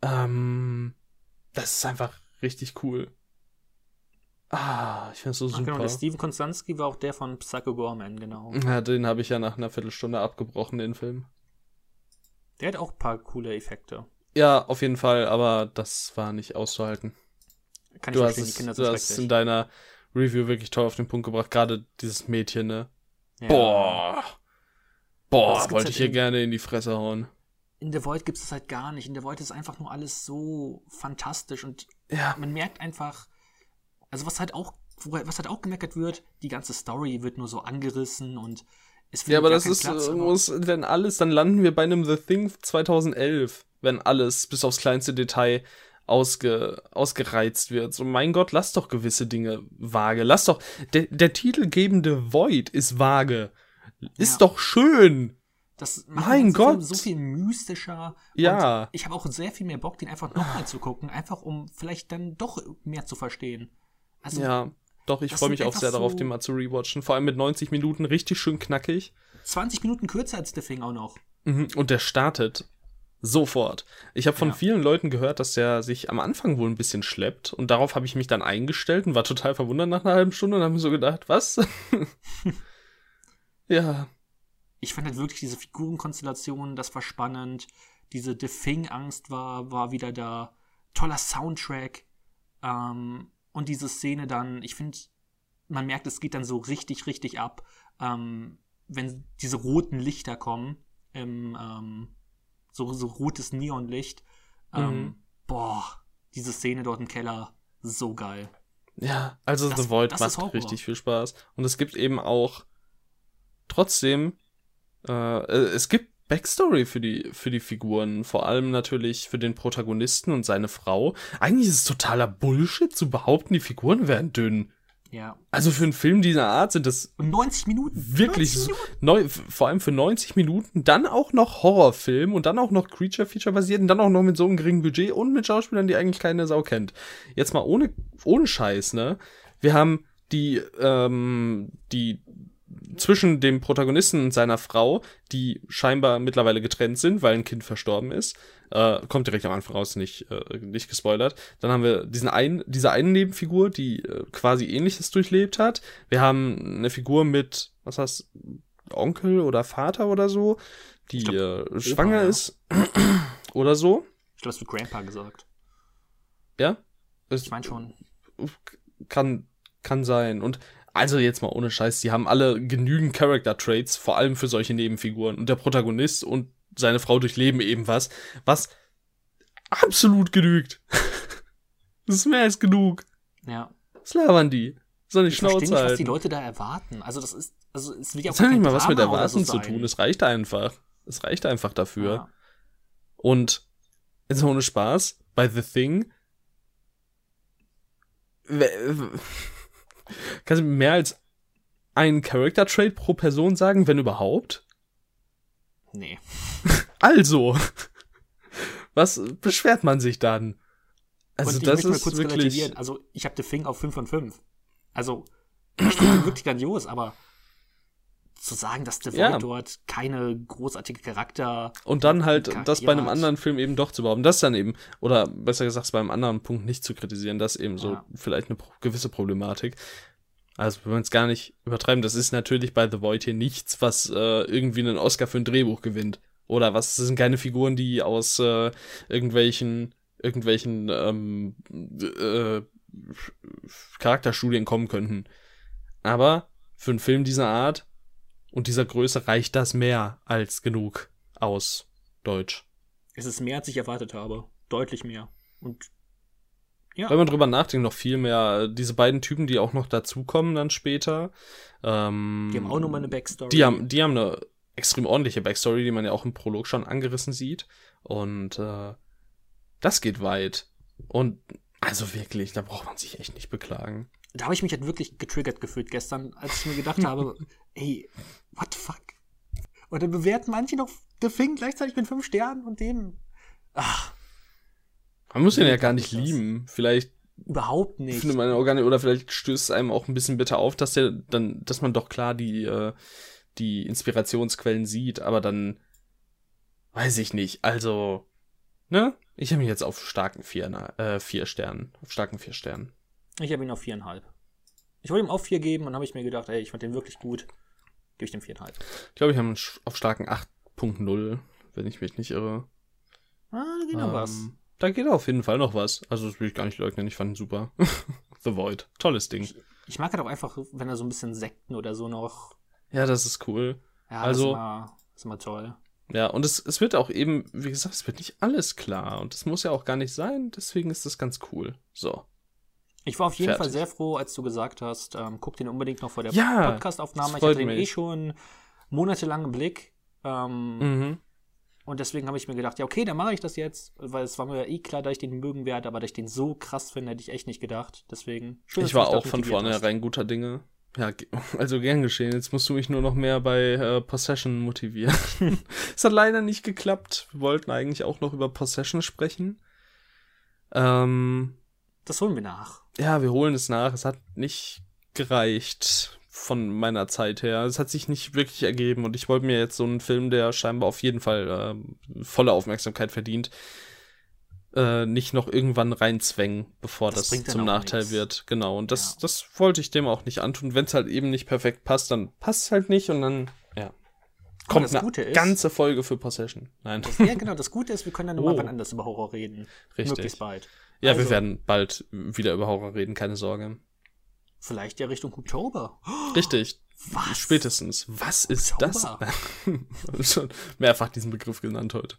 S1: ähm, das ist einfach richtig cool. Ah, ich finde so super. Ach, genau,
S2: der Steven Konstanski war auch der von Psycho Gorman, genau.
S1: Ja, den habe ich ja nach einer Viertelstunde abgebrochen, den Film.
S2: Der hat auch ein paar coole Effekte.
S1: Ja, auf jeden Fall, aber das war nicht auszuhalten. Kann ich du hast, die Kinder sind Du hast in deiner Review wirklich toll auf den Punkt gebracht, gerade dieses Mädchen, ne? Ja. Boah. Boah, wollte halt ich hier gerne in die Fresse hauen.
S2: In The Void gibt es das halt gar nicht. In The Void ist einfach nur alles so fantastisch und
S1: ja.
S2: man merkt einfach, also was halt auch, was halt auch gemeckert wird, die ganze Story wird nur so angerissen und
S1: es Ja, aber das ist, Platz, muss, wenn alles, dann landen wir bei einem The Thing 2011, wenn alles bis aufs kleinste Detail ausge, ausgereizt wird. So, mein Gott, lass doch gewisse Dinge vage. Lass doch, der, der titelgebende Void ist vage. Ist ja. doch schön.
S2: Das macht mein so Gott. Viel, so viel mystischer.
S1: Ja.
S2: Und ich habe auch sehr viel mehr Bock, den einfach nochmal zu gucken, einfach um vielleicht dann doch mehr zu verstehen.
S1: Also, ja, doch, ich freue mich auch sehr so darauf, den mal zu rewatchen. Vor allem mit 90 Minuten richtig schön knackig.
S2: 20 Minuten kürzer als The Thing auch noch.
S1: Mhm, und der startet sofort. Ich habe von ja. vielen Leuten gehört, dass der sich am Anfang wohl ein bisschen schleppt. Und darauf habe ich mich dann eingestellt und war total verwundert nach einer halben Stunde und habe mir so gedacht, was? ja.
S2: Ich fand halt wirklich diese Figurenkonstellation, das war spannend. Diese The Thing-Angst war, war wieder da. Toller Soundtrack. Ähm, und diese Szene dann, ich finde, man merkt, es geht dann so richtig, richtig ab, ähm, wenn diese roten Lichter kommen, im, ähm, so, so rotes Neonlicht. Ähm, mhm. Boah, diese Szene dort im Keller, so geil.
S1: Ja, also das, The Void macht richtig viel Spaß. Und es gibt eben auch trotzdem, äh, es gibt Backstory für die, für die Figuren, vor allem natürlich für den Protagonisten und seine Frau. Eigentlich ist es totaler Bullshit zu behaupten, die Figuren wären dünn.
S2: Ja.
S1: Also für einen Film dieser Art sind das
S2: Und 90 Minuten.
S1: wirklich
S2: 90
S1: so,
S2: Minuten.
S1: neu, vor allem für 90 Minuten, dann auch noch Horrorfilm und dann auch noch Creature-Feature basiert und dann auch noch mit so einem geringen Budget und mit Schauspielern, die eigentlich keine Sau kennt. Jetzt mal ohne, ohne Scheiß, ne? Wir haben die, ähm, die zwischen dem Protagonisten und seiner Frau, die scheinbar mittlerweile getrennt sind, weil ein Kind verstorben ist. Äh, kommt direkt am Anfang raus, nicht, äh, nicht gespoilert. Dann haben wir diesen einen, diese eine Nebenfigur, die äh, quasi ähnliches durchlebt hat. Wir haben eine Figur mit, was heißt, Onkel oder Vater oder so, die
S2: glaub,
S1: äh, schwanger
S2: ja.
S1: ist. oder so.
S2: Ich glaube, es wird Grandpa gesagt.
S1: Ja?
S2: Ich meine schon.
S1: kann, kann sein. Und also jetzt mal ohne Scheiß, die haben alle genügend Character Traits, vor allem für solche Nebenfiguren. Und der Protagonist und seine Frau durchleben eben was, was absolut genügt. das ist mehr als genug.
S2: Ja.
S1: Was labern die? Soll nicht
S2: Ich verstehe
S1: Schnauze
S2: nicht, was die
S1: halten.
S2: Leute da erwarten. Also das ist, also es wird ja auch
S1: Das hat nicht mal was mit
S2: Drama
S1: Erwarten
S2: so
S1: zu tun. Es reicht einfach. Es reicht einfach dafür.
S2: Ja.
S1: Und jetzt ohne Spaß, bei The Thing. Kannst du mehr als einen Character Trait pro Person sagen, wenn überhaupt?
S2: Nee.
S1: Also, was beschwert man sich dann? Also,
S2: Und
S1: das ist
S2: kurz
S1: wirklich.
S2: Also ich habe The Thing auf 5 von 5. Also, ich finde wirklich grandios, aber zu sagen, dass The Void
S1: Ja.
S2: dort keine großartige Charakter
S1: Und dann halt
S2: Charaktere
S1: das bei einem anderen Film eben doch zu behaupten. Das dann eben, oder besser gesagt, bei einem anderen Punkt nicht zu kritisieren, das eben so
S2: Ja.
S1: vielleicht eine gewisse Problematik. Also, wenn wir es gar nicht übertreiben, das ist natürlich bei The Void hier nichts, was äh, irgendwie einen Oscar für ein Drehbuch gewinnt. Oder was, das sind keine Figuren, die aus äh, irgendwelchen, irgendwelchen ähm, äh, Charakterstudien kommen könnten. Aber für einen Film dieser Art und dieser Größe reicht das mehr als genug aus Deutsch.
S2: Es ist mehr, als ich erwartet habe. Deutlich mehr. Und ja,
S1: Wenn man drüber nachdenkt, noch viel mehr. Diese beiden Typen, die auch noch dazukommen dann später. Ähm,
S2: die haben auch nochmal eine Backstory.
S1: die haben, die haben eine extrem ordentliche Backstory, die man ja auch im Prolog schon angerissen sieht. Und äh, das geht weit. Und also wirklich, da braucht man sich echt nicht beklagen.
S2: da habe ich mich halt wirklich getriggert gefühlt gestern, als ich mir gedacht habe, ey, what the fuck? Und dann bewerten manche noch The Thing gleichzeitig mit fünf Sternen und dem. Ach,
S1: Man muss ihn
S2: Wie
S1: ja gar nicht lieben. Vielleicht
S2: überhaupt nicht.
S1: findet man nicht, oder vielleicht stößt es einem auch ein bisschen bitter auf, dass der dann, dass man doch klar die, äh, die Inspirationsquellen sieht, aber dann weiß ich nicht. Also, ne? Ich habe mich jetzt auf starken vier, äh, vier Sternen, auf starken vier Sternen.
S2: Ich habe ihn auf viereinhalb. Ich wollte ihm auch vier geben und habe ich mir gedacht, ey, ich fand den wirklich gut. Ich dem viereinhalb.
S1: Ich glaube, ich habe einen auf starken 8.0, wenn ich mich nicht irre.
S2: Ah, da geht noch was.
S1: Ähm, Da geht auf jeden Fall noch was. Also, das will ich gar nicht leugnen. Ich fand ihn super. The Void. Tolles Ding.
S2: Ich mag halt auch einfach, wenn er so ein bisschen Sekten oder so noch.
S1: Ja, das ist cool.
S2: Ja,
S1: Also-
S2: das ist immer, das ist immer toll.
S1: Ja, und es, es wird auch eben, wie gesagt, es wird nicht alles klar. Und das muss ja auch gar nicht sein. Deswegen ist das ganz cool. So.
S2: Ich war auf jeden
S1: Fertig.
S2: Fall sehr froh, als du gesagt hast, ähm, guck den unbedingt noch vor der
S1: Ja,
S2: Podcastaufnahme. Ich hatte den eh
S1: mich.
S2: schon monatelang im Blick. Ähm,
S1: Mhm.
S2: Und deswegen habe ich mir gedacht, ja, okay, dann mache ich das jetzt, weil es war mir eh klar, dass ich den mögen werde, aber dass ich den so krass finde, hätte ich echt nicht gedacht. Deswegen, schön,
S1: Ich war auch von vornherein guter Dinge. Ja, also gern geschehen. Jetzt musst du mich nur noch mehr bei äh, Possession motivieren. es hat leider nicht geklappt. Wir wollten eigentlich auch noch über Possession sprechen. Ähm,
S2: Das holen wir nach.
S1: ja, wir holen es nach. Es hat nicht gereicht von meiner Zeit her. Es hat sich nicht wirklich ergeben und ich wollte mir jetzt so einen Film, der scheinbar auf jeden Fall ähm, volle Aufmerksamkeit verdient, äh, nicht noch irgendwann reinzwängen, bevor
S2: Das
S1: das, zum Nachteil
S2: nichts.
S1: wird. Genau. Und das,
S2: Ja.
S1: das wollte ich dem auch nicht antun. Wenn es halt eben nicht perfekt passt, dann passt es halt nicht und dann. Kommt
S2: das
S1: eine
S2: ist-
S1: ganze Folge für Possession. Nein.
S2: Ja, genau, das Gute ist, wir können dann nochmal
S1: Oh.
S2: wann anders über Horror reden.
S1: Richtig.
S2: Möglichst bald.
S1: ja, wir
S2: also-
S1: werden bald wieder über Horror reden, keine Sorge.
S2: Vielleicht ja Richtung Oktober.
S1: Richtig.
S2: Was?
S1: Spätestens. Was ist das?
S2: Oktober.
S1: Schon mehrfach diesen Begriff genannt heute.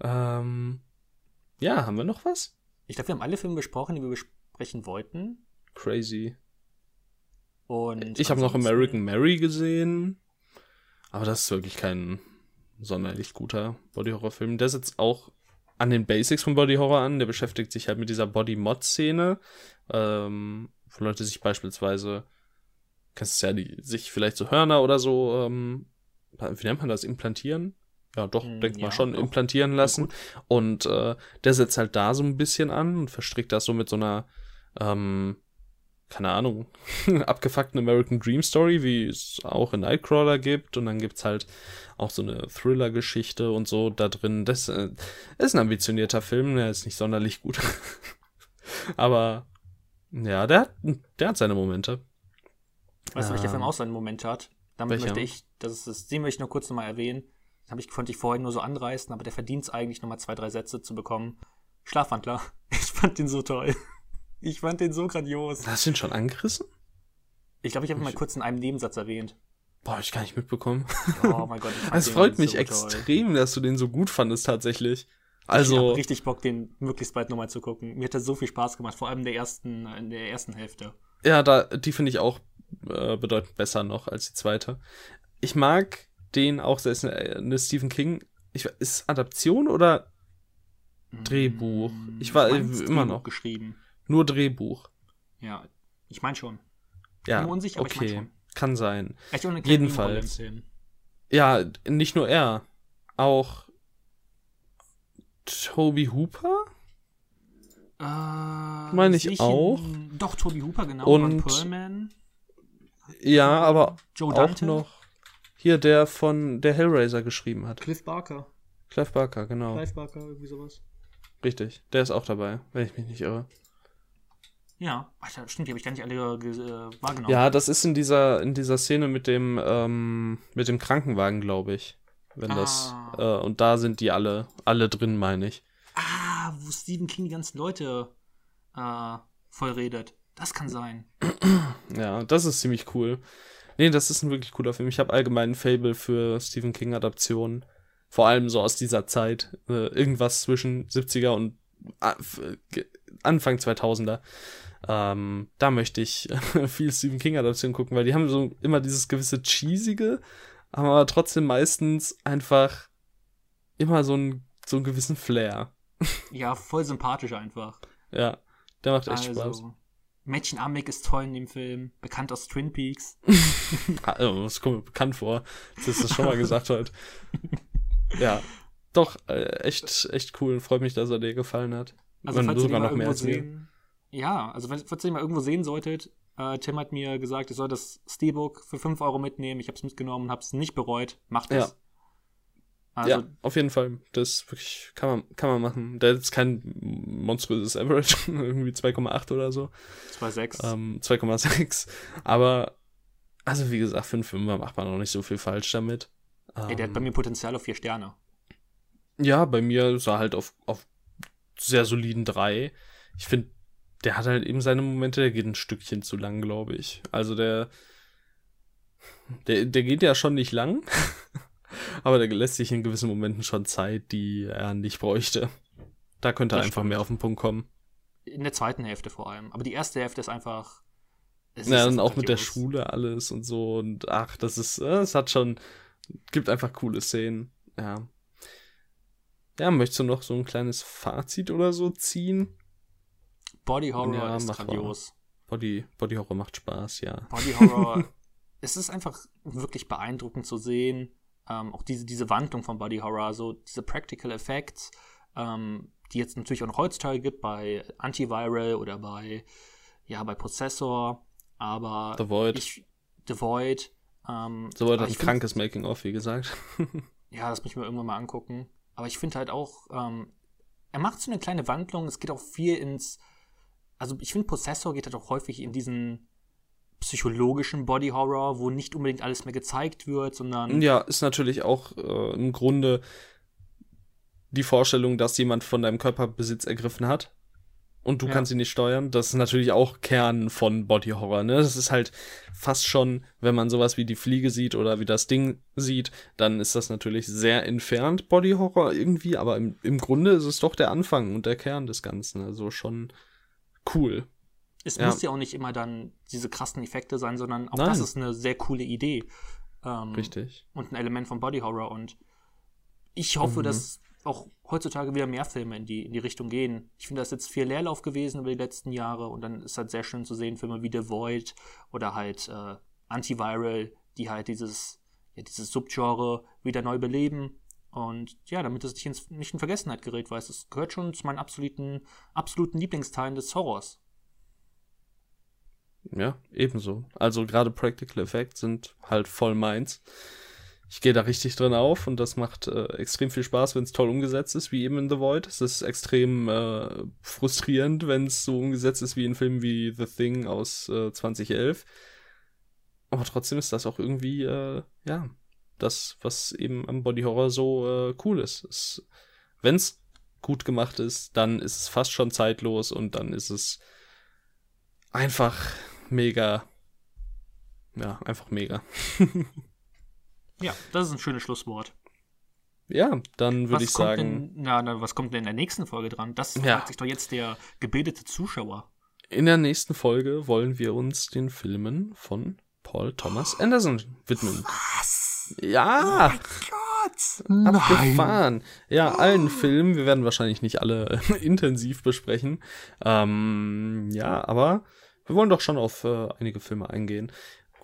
S1: Ähm, ja, haben wir noch was?
S2: Ich glaube, wir haben alle Filme besprochen, die wir besprechen wollten.
S1: Crazy.
S2: Und
S1: Ich habe noch American Mary gesehen. Aber das ist wirklich kein sonderlich guter Body-Horror-Film. Der setzt auch an den Basics von Body Horror an. Der beschäftigt sich halt mit dieser Body-Mod-Szene, ähm, wo Leute sich beispielsweise, kannst du ja die, sich vielleicht so Hörner oder so, ähm, wie nennt man das, implantieren? Ja, doch,
S2: Hm,
S1: denk mal
S2: ja,
S1: schon,
S2: doch.
S1: implantieren lassen. Und äh, der setzt halt da so ein bisschen an und verstrickt das so mit so einer, ähm, keine Ahnung, abgefuckten American Dream Story, wie es auch in Nightcrawler gibt. Und dann gibt's halt auch so eine Thriller-Geschichte und so da drin. Das äh, ist ein ambitionierter Film, der ist nicht sonderlich gut. Aber ja, der hat, der hat seine Momente.
S2: Weißt du, welcher
S1: Ähm,
S2: Film auch seinen Moment hat? Damit
S1: welcher?
S2: möchte ich, das ist das, den möchte ich nur kurz nochmal erwähnen. Das habe ich, konnte ich vorhin nur so anreißen, aber der verdient es eigentlich nochmal zwei, drei Sätze zu bekommen. Schlafwandler. Ich fand den so toll. Ich fand den so grandios.
S1: Hast du ihn schon angerissen?
S2: Ich glaube, ich habe ihn mal kurz in einem Nebensatz erwähnt.
S1: Boah, hab ich gar nicht mitbekommen.
S2: Oh mein Gott. ich
S1: Es freut mich
S2: so toll.
S1: extrem, dass du den so gut fandest tatsächlich.
S2: ich
S1: Also,
S2: habe richtig Bock, den möglichst bald nochmal zu gucken. Mir hat das so viel Spaß gemacht, vor allem in der ersten, in der ersten Hälfte.
S1: ja, da, die finde ich auch äh, bedeutend besser noch als die zweite. Ich mag den auch, der ist eine, eine Stephen King. Ich, ist es Adaption oder Drehbuch? Ich war
S2: es ist
S1: immer
S2: Drehbuch
S1: noch.
S2: geschrieben.
S1: Nur Drehbuch?
S2: Ja, ich meine schon.
S1: Ja,
S2: Bin mir unsicher, aber ich mein
S1: okay,
S2: schon.
S1: kann sein.
S2: Echt eine
S1: Jedenfalls. Ja, nicht nur er, auch Toby Hooper?
S2: Äh,
S1: Meine ich
S2: sehe
S1: auch.
S2: in- Doch, Toby Hooper, genau.
S1: Und-
S2: Ron Perlman.
S1: Ja, aber
S2: Joe
S1: auch noch hier der von der Hellraiser geschrieben hat.
S2: Cliff Barker.
S1: Clive Barker, genau.
S2: Clive Barker, irgendwie sowas.
S1: Richtig. Der ist auch dabei, wenn ich mich nicht irre.
S2: Ja, Alter, stimmt, die habe ich gar nicht alle äh, wahrgenommen.
S1: Ja, das ist in dieser, in dieser Szene mit dem, ähm, mit dem Krankenwagen, glaube ich. Wenn das,
S2: Ah.
S1: äh, und da sind die alle, alle drin, meine ich.
S2: Ah, wo Stephen King die ganzen Leute äh, voll redet. Das kann sein.
S1: Ja, das ist ziemlich cool. Nee, das ist ein wirklich cooler Film. Ich habe allgemein ein Fable für Stephen King Adaptionen. Vor allem so aus dieser Zeit. Äh, irgendwas zwischen 70er und Anfang 2000er. Ähm, da möchte ich viel Stephen King Adaptionen gucken, weil die haben so immer dieses gewisse cheesige, aber trotzdem meistens einfach immer so einen, so einen gewissen Flair.
S2: Ja, voll sympathisch einfach.
S1: Ja, der macht echt Spaß.
S2: Also, Mädchen Amek ist toll in dem Film. Bekannt aus Twin Peaks.
S1: Oh, Das kommt mir bekannt vor, dass das schon mal gesagt hast. Ja, doch, äh, echt, echt cool. Freut mich, dass er dir gefallen hat.
S2: Also,
S1: Und
S2: falls
S1: sogar noch mehr als mir.
S2: Ja, also, wenn- falls ihr den mal irgendwo sehen solltet, äh, Tim hat mir gesagt, ich soll das Steelbook für 5 Euro mitnehmen. Ich habe es mitgenommen und habe es nicht bereut. Macht es.
S1: Ja.
S2: Also,
S1: ja, auf jeden Fall. Das wirklich kann man, kann man machen. Der jetzt kein monströses Average, irgendwie 2,8 oder so.
S2: 2,6.
S1: Ähm, 2,6. Aber, also wie gesagt, für einen Fünfer macht man auch nicht so viel falsch damit.
S2: Ey, der hat bei
S1: Ähm,
S2: mir Potenzial auf 4 Sterne.
S1: Ja, bei mir sah halt auf, auf sehr soliden drei. Ich finde, der hat halt eben seine Momente, der geht ein Stückchen zu lang, glaube ich. Also der, der, der geht ja schon nicht lang, aber der lässt sich in gewissen Momenten schon Zeit, die er nicht bräuchte. Da könnte
S2: Das
S1: einfach
S2: stimmt.
S1: mehr auf den Punkt kommen.
S2: In der zweiten Hälfte vor allem. Aber die erste Hälfte ist einfach.
S1: Ja,
S2: ist
S1: dann auch mit der. Schule alles und so und ach, das ist, äh, es hat schon, gibt einfach coole Szenen, ja. Ja, möchtest du noch so ein kleines Fazit oder so ziehen?
S2: Body Horror
S1: Ja,
S2: ist grandios.
S1: Body, Body Horror macht Spaß, ja.
S2: Body Horror. es ist einfach wirklich beeindruckend zu sehen. Ähm, auch diese, diese Wandlung von Body Horror, so diese Practical Effects, ähm, die jetzt natürlich auch noch heutzutage gibt bei Antiviral oder bei, ja, bei Prozessor. Aber
S1: The Void.
S2: ich, The Void. Ähm,
S1: war
S2: aber
S1: das ein krankes Making-of, wie gesagt.
S2: Ja, das muss ich mir irgendwann mal angucken. Aber ich finde halt auch, ähm, er macht so eine kleine Wandlung. Es geht auch viel ins. Also, ich finde, Possessor geht halt auch häufig in diesen psychologischen Body Horror, wo nicht unbedingt alles mehr gezeigt wird, sondern.
S1: ja, ist natürlich auch äh, im Grunde die Vorstellung, dass jemand von deinem Körper Besitz ergriffen hat und du
S2: Ja.
S1: kannst ihn nicht steuern. Das ist natürlich auch Kern von Body Horror, ne? Das ist halt fast schon, wenn man sowas wie die Fliege sieht oder wie das Ding sieht, dann ist das natürlich sehr entfernt Body Horror irgendwie, aber im, im Grunde ist es doch der Anfang und der Kern des Ganzen. Also schon cool.
S2: Es
S1: Ja.
S2: muss ja auch nicht immer dann diese krassen Effekte sein, sondern auch
S1: Nein.
S2: das ist eine sehr coole Idee. Ähm,
S1: Richtig.
S2: Und ein Element von Body Horror. Und ich hoffe,
S1: Mhm.
S2: dass auch heutzutage wieder mehr Filme in die, in die Richtung gehen. Ich finde, das ist jetzt viel Leerlauf gewesen über die letzten Jahre und dann ist halt sehr schön zu sehen, Filme wie The Void oder halt äh, Antiviral, die halt dieses, ja, dieses Subgenre wieder neu beleben. Und ja, damit es nicht, ins, nicht in Vergessenheit gerät, weil es gehört schon zu meinen absoluten, absoluten Lieblingsteilen des Horrors.
S1: Ja, ebenso. Also gerade Practical Effects sind halt voll meins. Ich gehe da richtig drin auf und das macht äh, extrem viel Spaß, wenn es toll umgesetzt ist, wie eben in The Void. Es ist extrem äh, frustrierend, wenn es so umgesetzt ist wie in Filmen wie The Thing aus äh, 2011. Aber trotzdem ist das auch irgendwie, äh, ja, das, was eben am Body Horror so äh, cool ist. Wenn es gut gemacht ist, dann ist es fast schon zeitlos und dann ist es einfach mega. Ja, einfach mega.
S2: Ja, das ist ein schönes Schlusswort.
S1: Ja, dann würde ich sagen,
S2: Denn, na, na, was kommt denn in der nächsten Folge dran? Das
S1: Ja.
S2: fragt sich doch jetzt der gebildete Zuschauer.
S1: in der nächsten Folge wollen wir uns den Filmen von Paul Thomas Anderson widmen.
S2: Was?
S1: Ja,
S2: Gott!
S1: abgefahren. Ja, allen Filmen. Wir werden wahrscheinlich nicht alle intensiv besprechen. Ähm, ja, aber wir wollen doch schon auf äh, einige Filme eingehen.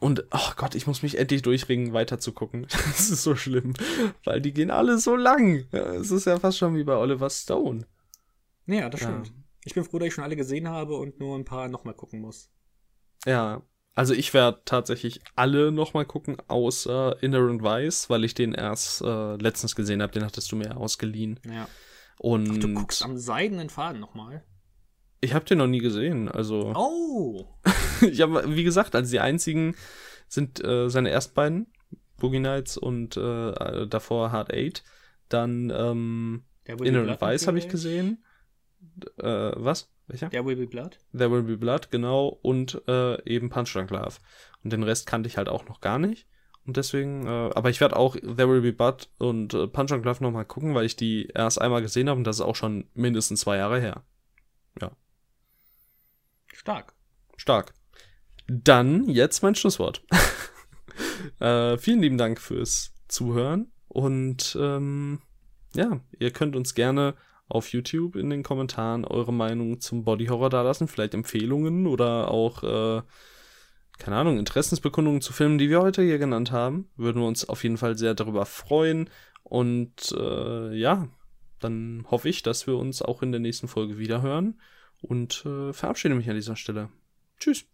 S1: Und, oh Gott, ich muss mich endlich durchringen, weiter zu gucken. Das ist so schlimm, weil die gehen alle so lang. Ja, Es ist ja fast schon wie bei Oliver Stone.
S2: Ja, das
S1: Ja.
S2: stimmt. Ich bin froh, dass ich schon alle gesehen habe und nur ein paar nochmal gucken muss.
S1: Ja, also ich werde tatsächlich alle nochmal gucken, außer Inherent Vice, weil ich den erst äh, letztens gesehen habe. Den hattest du mir ausgeliehen.
S2: Ja.
S1: Und
S2: Du guckst am seidenen Faden nochmal.
S1: Ich habe den noch nie gesehen. Also
S2: Oh!
S1: ich habe, wie gesagt, also die einzigen sind äh, seine ersten beiden, Boogie Nights und äh, davor Hard Eight. Dann ähm, Inherent
S2: Blood
S1: Vice habe ich gesehen. Äh, was? Welcher?
S2: Der Will Be Blood.
S1: There Will Be Blood, genau, und äh, eben Punch Drunk Love. Und den Rest kannte ich halt auch noch gar nicht. Und deswegen, äh, aber ich werde auch There Will Be Blood und äh, Punch Drunk Love nochmal gucken, weil ich die erst einmal gesehen habe und das ist auch schon mindestens zwei Jahre her.
S2: Stark.
S1: Stark. Dann jetzt mein Schlusswort. äh, vielen lieben Dank fürs Zuhören und ähm, ja, ihr könnt uns gerne auf YouTube in den Kommentaren eure Meinung zum Body Horror dalassen, vielleicht Empfehlungen oder auch, äh, keine Ahnung, Interessensbekundungen zu Filmen, die wir heute hier genannt haben. Würden wir uns auf jeden Fall sehr darüber freuen. Und äh, ja, dann hoffe ich, dass wir uns auch in der nächsten Folge wiederhören und äh, verabschiede mich an dieser Stelle. Tschüss.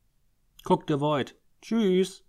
S2: Guck The Void. Tschüss.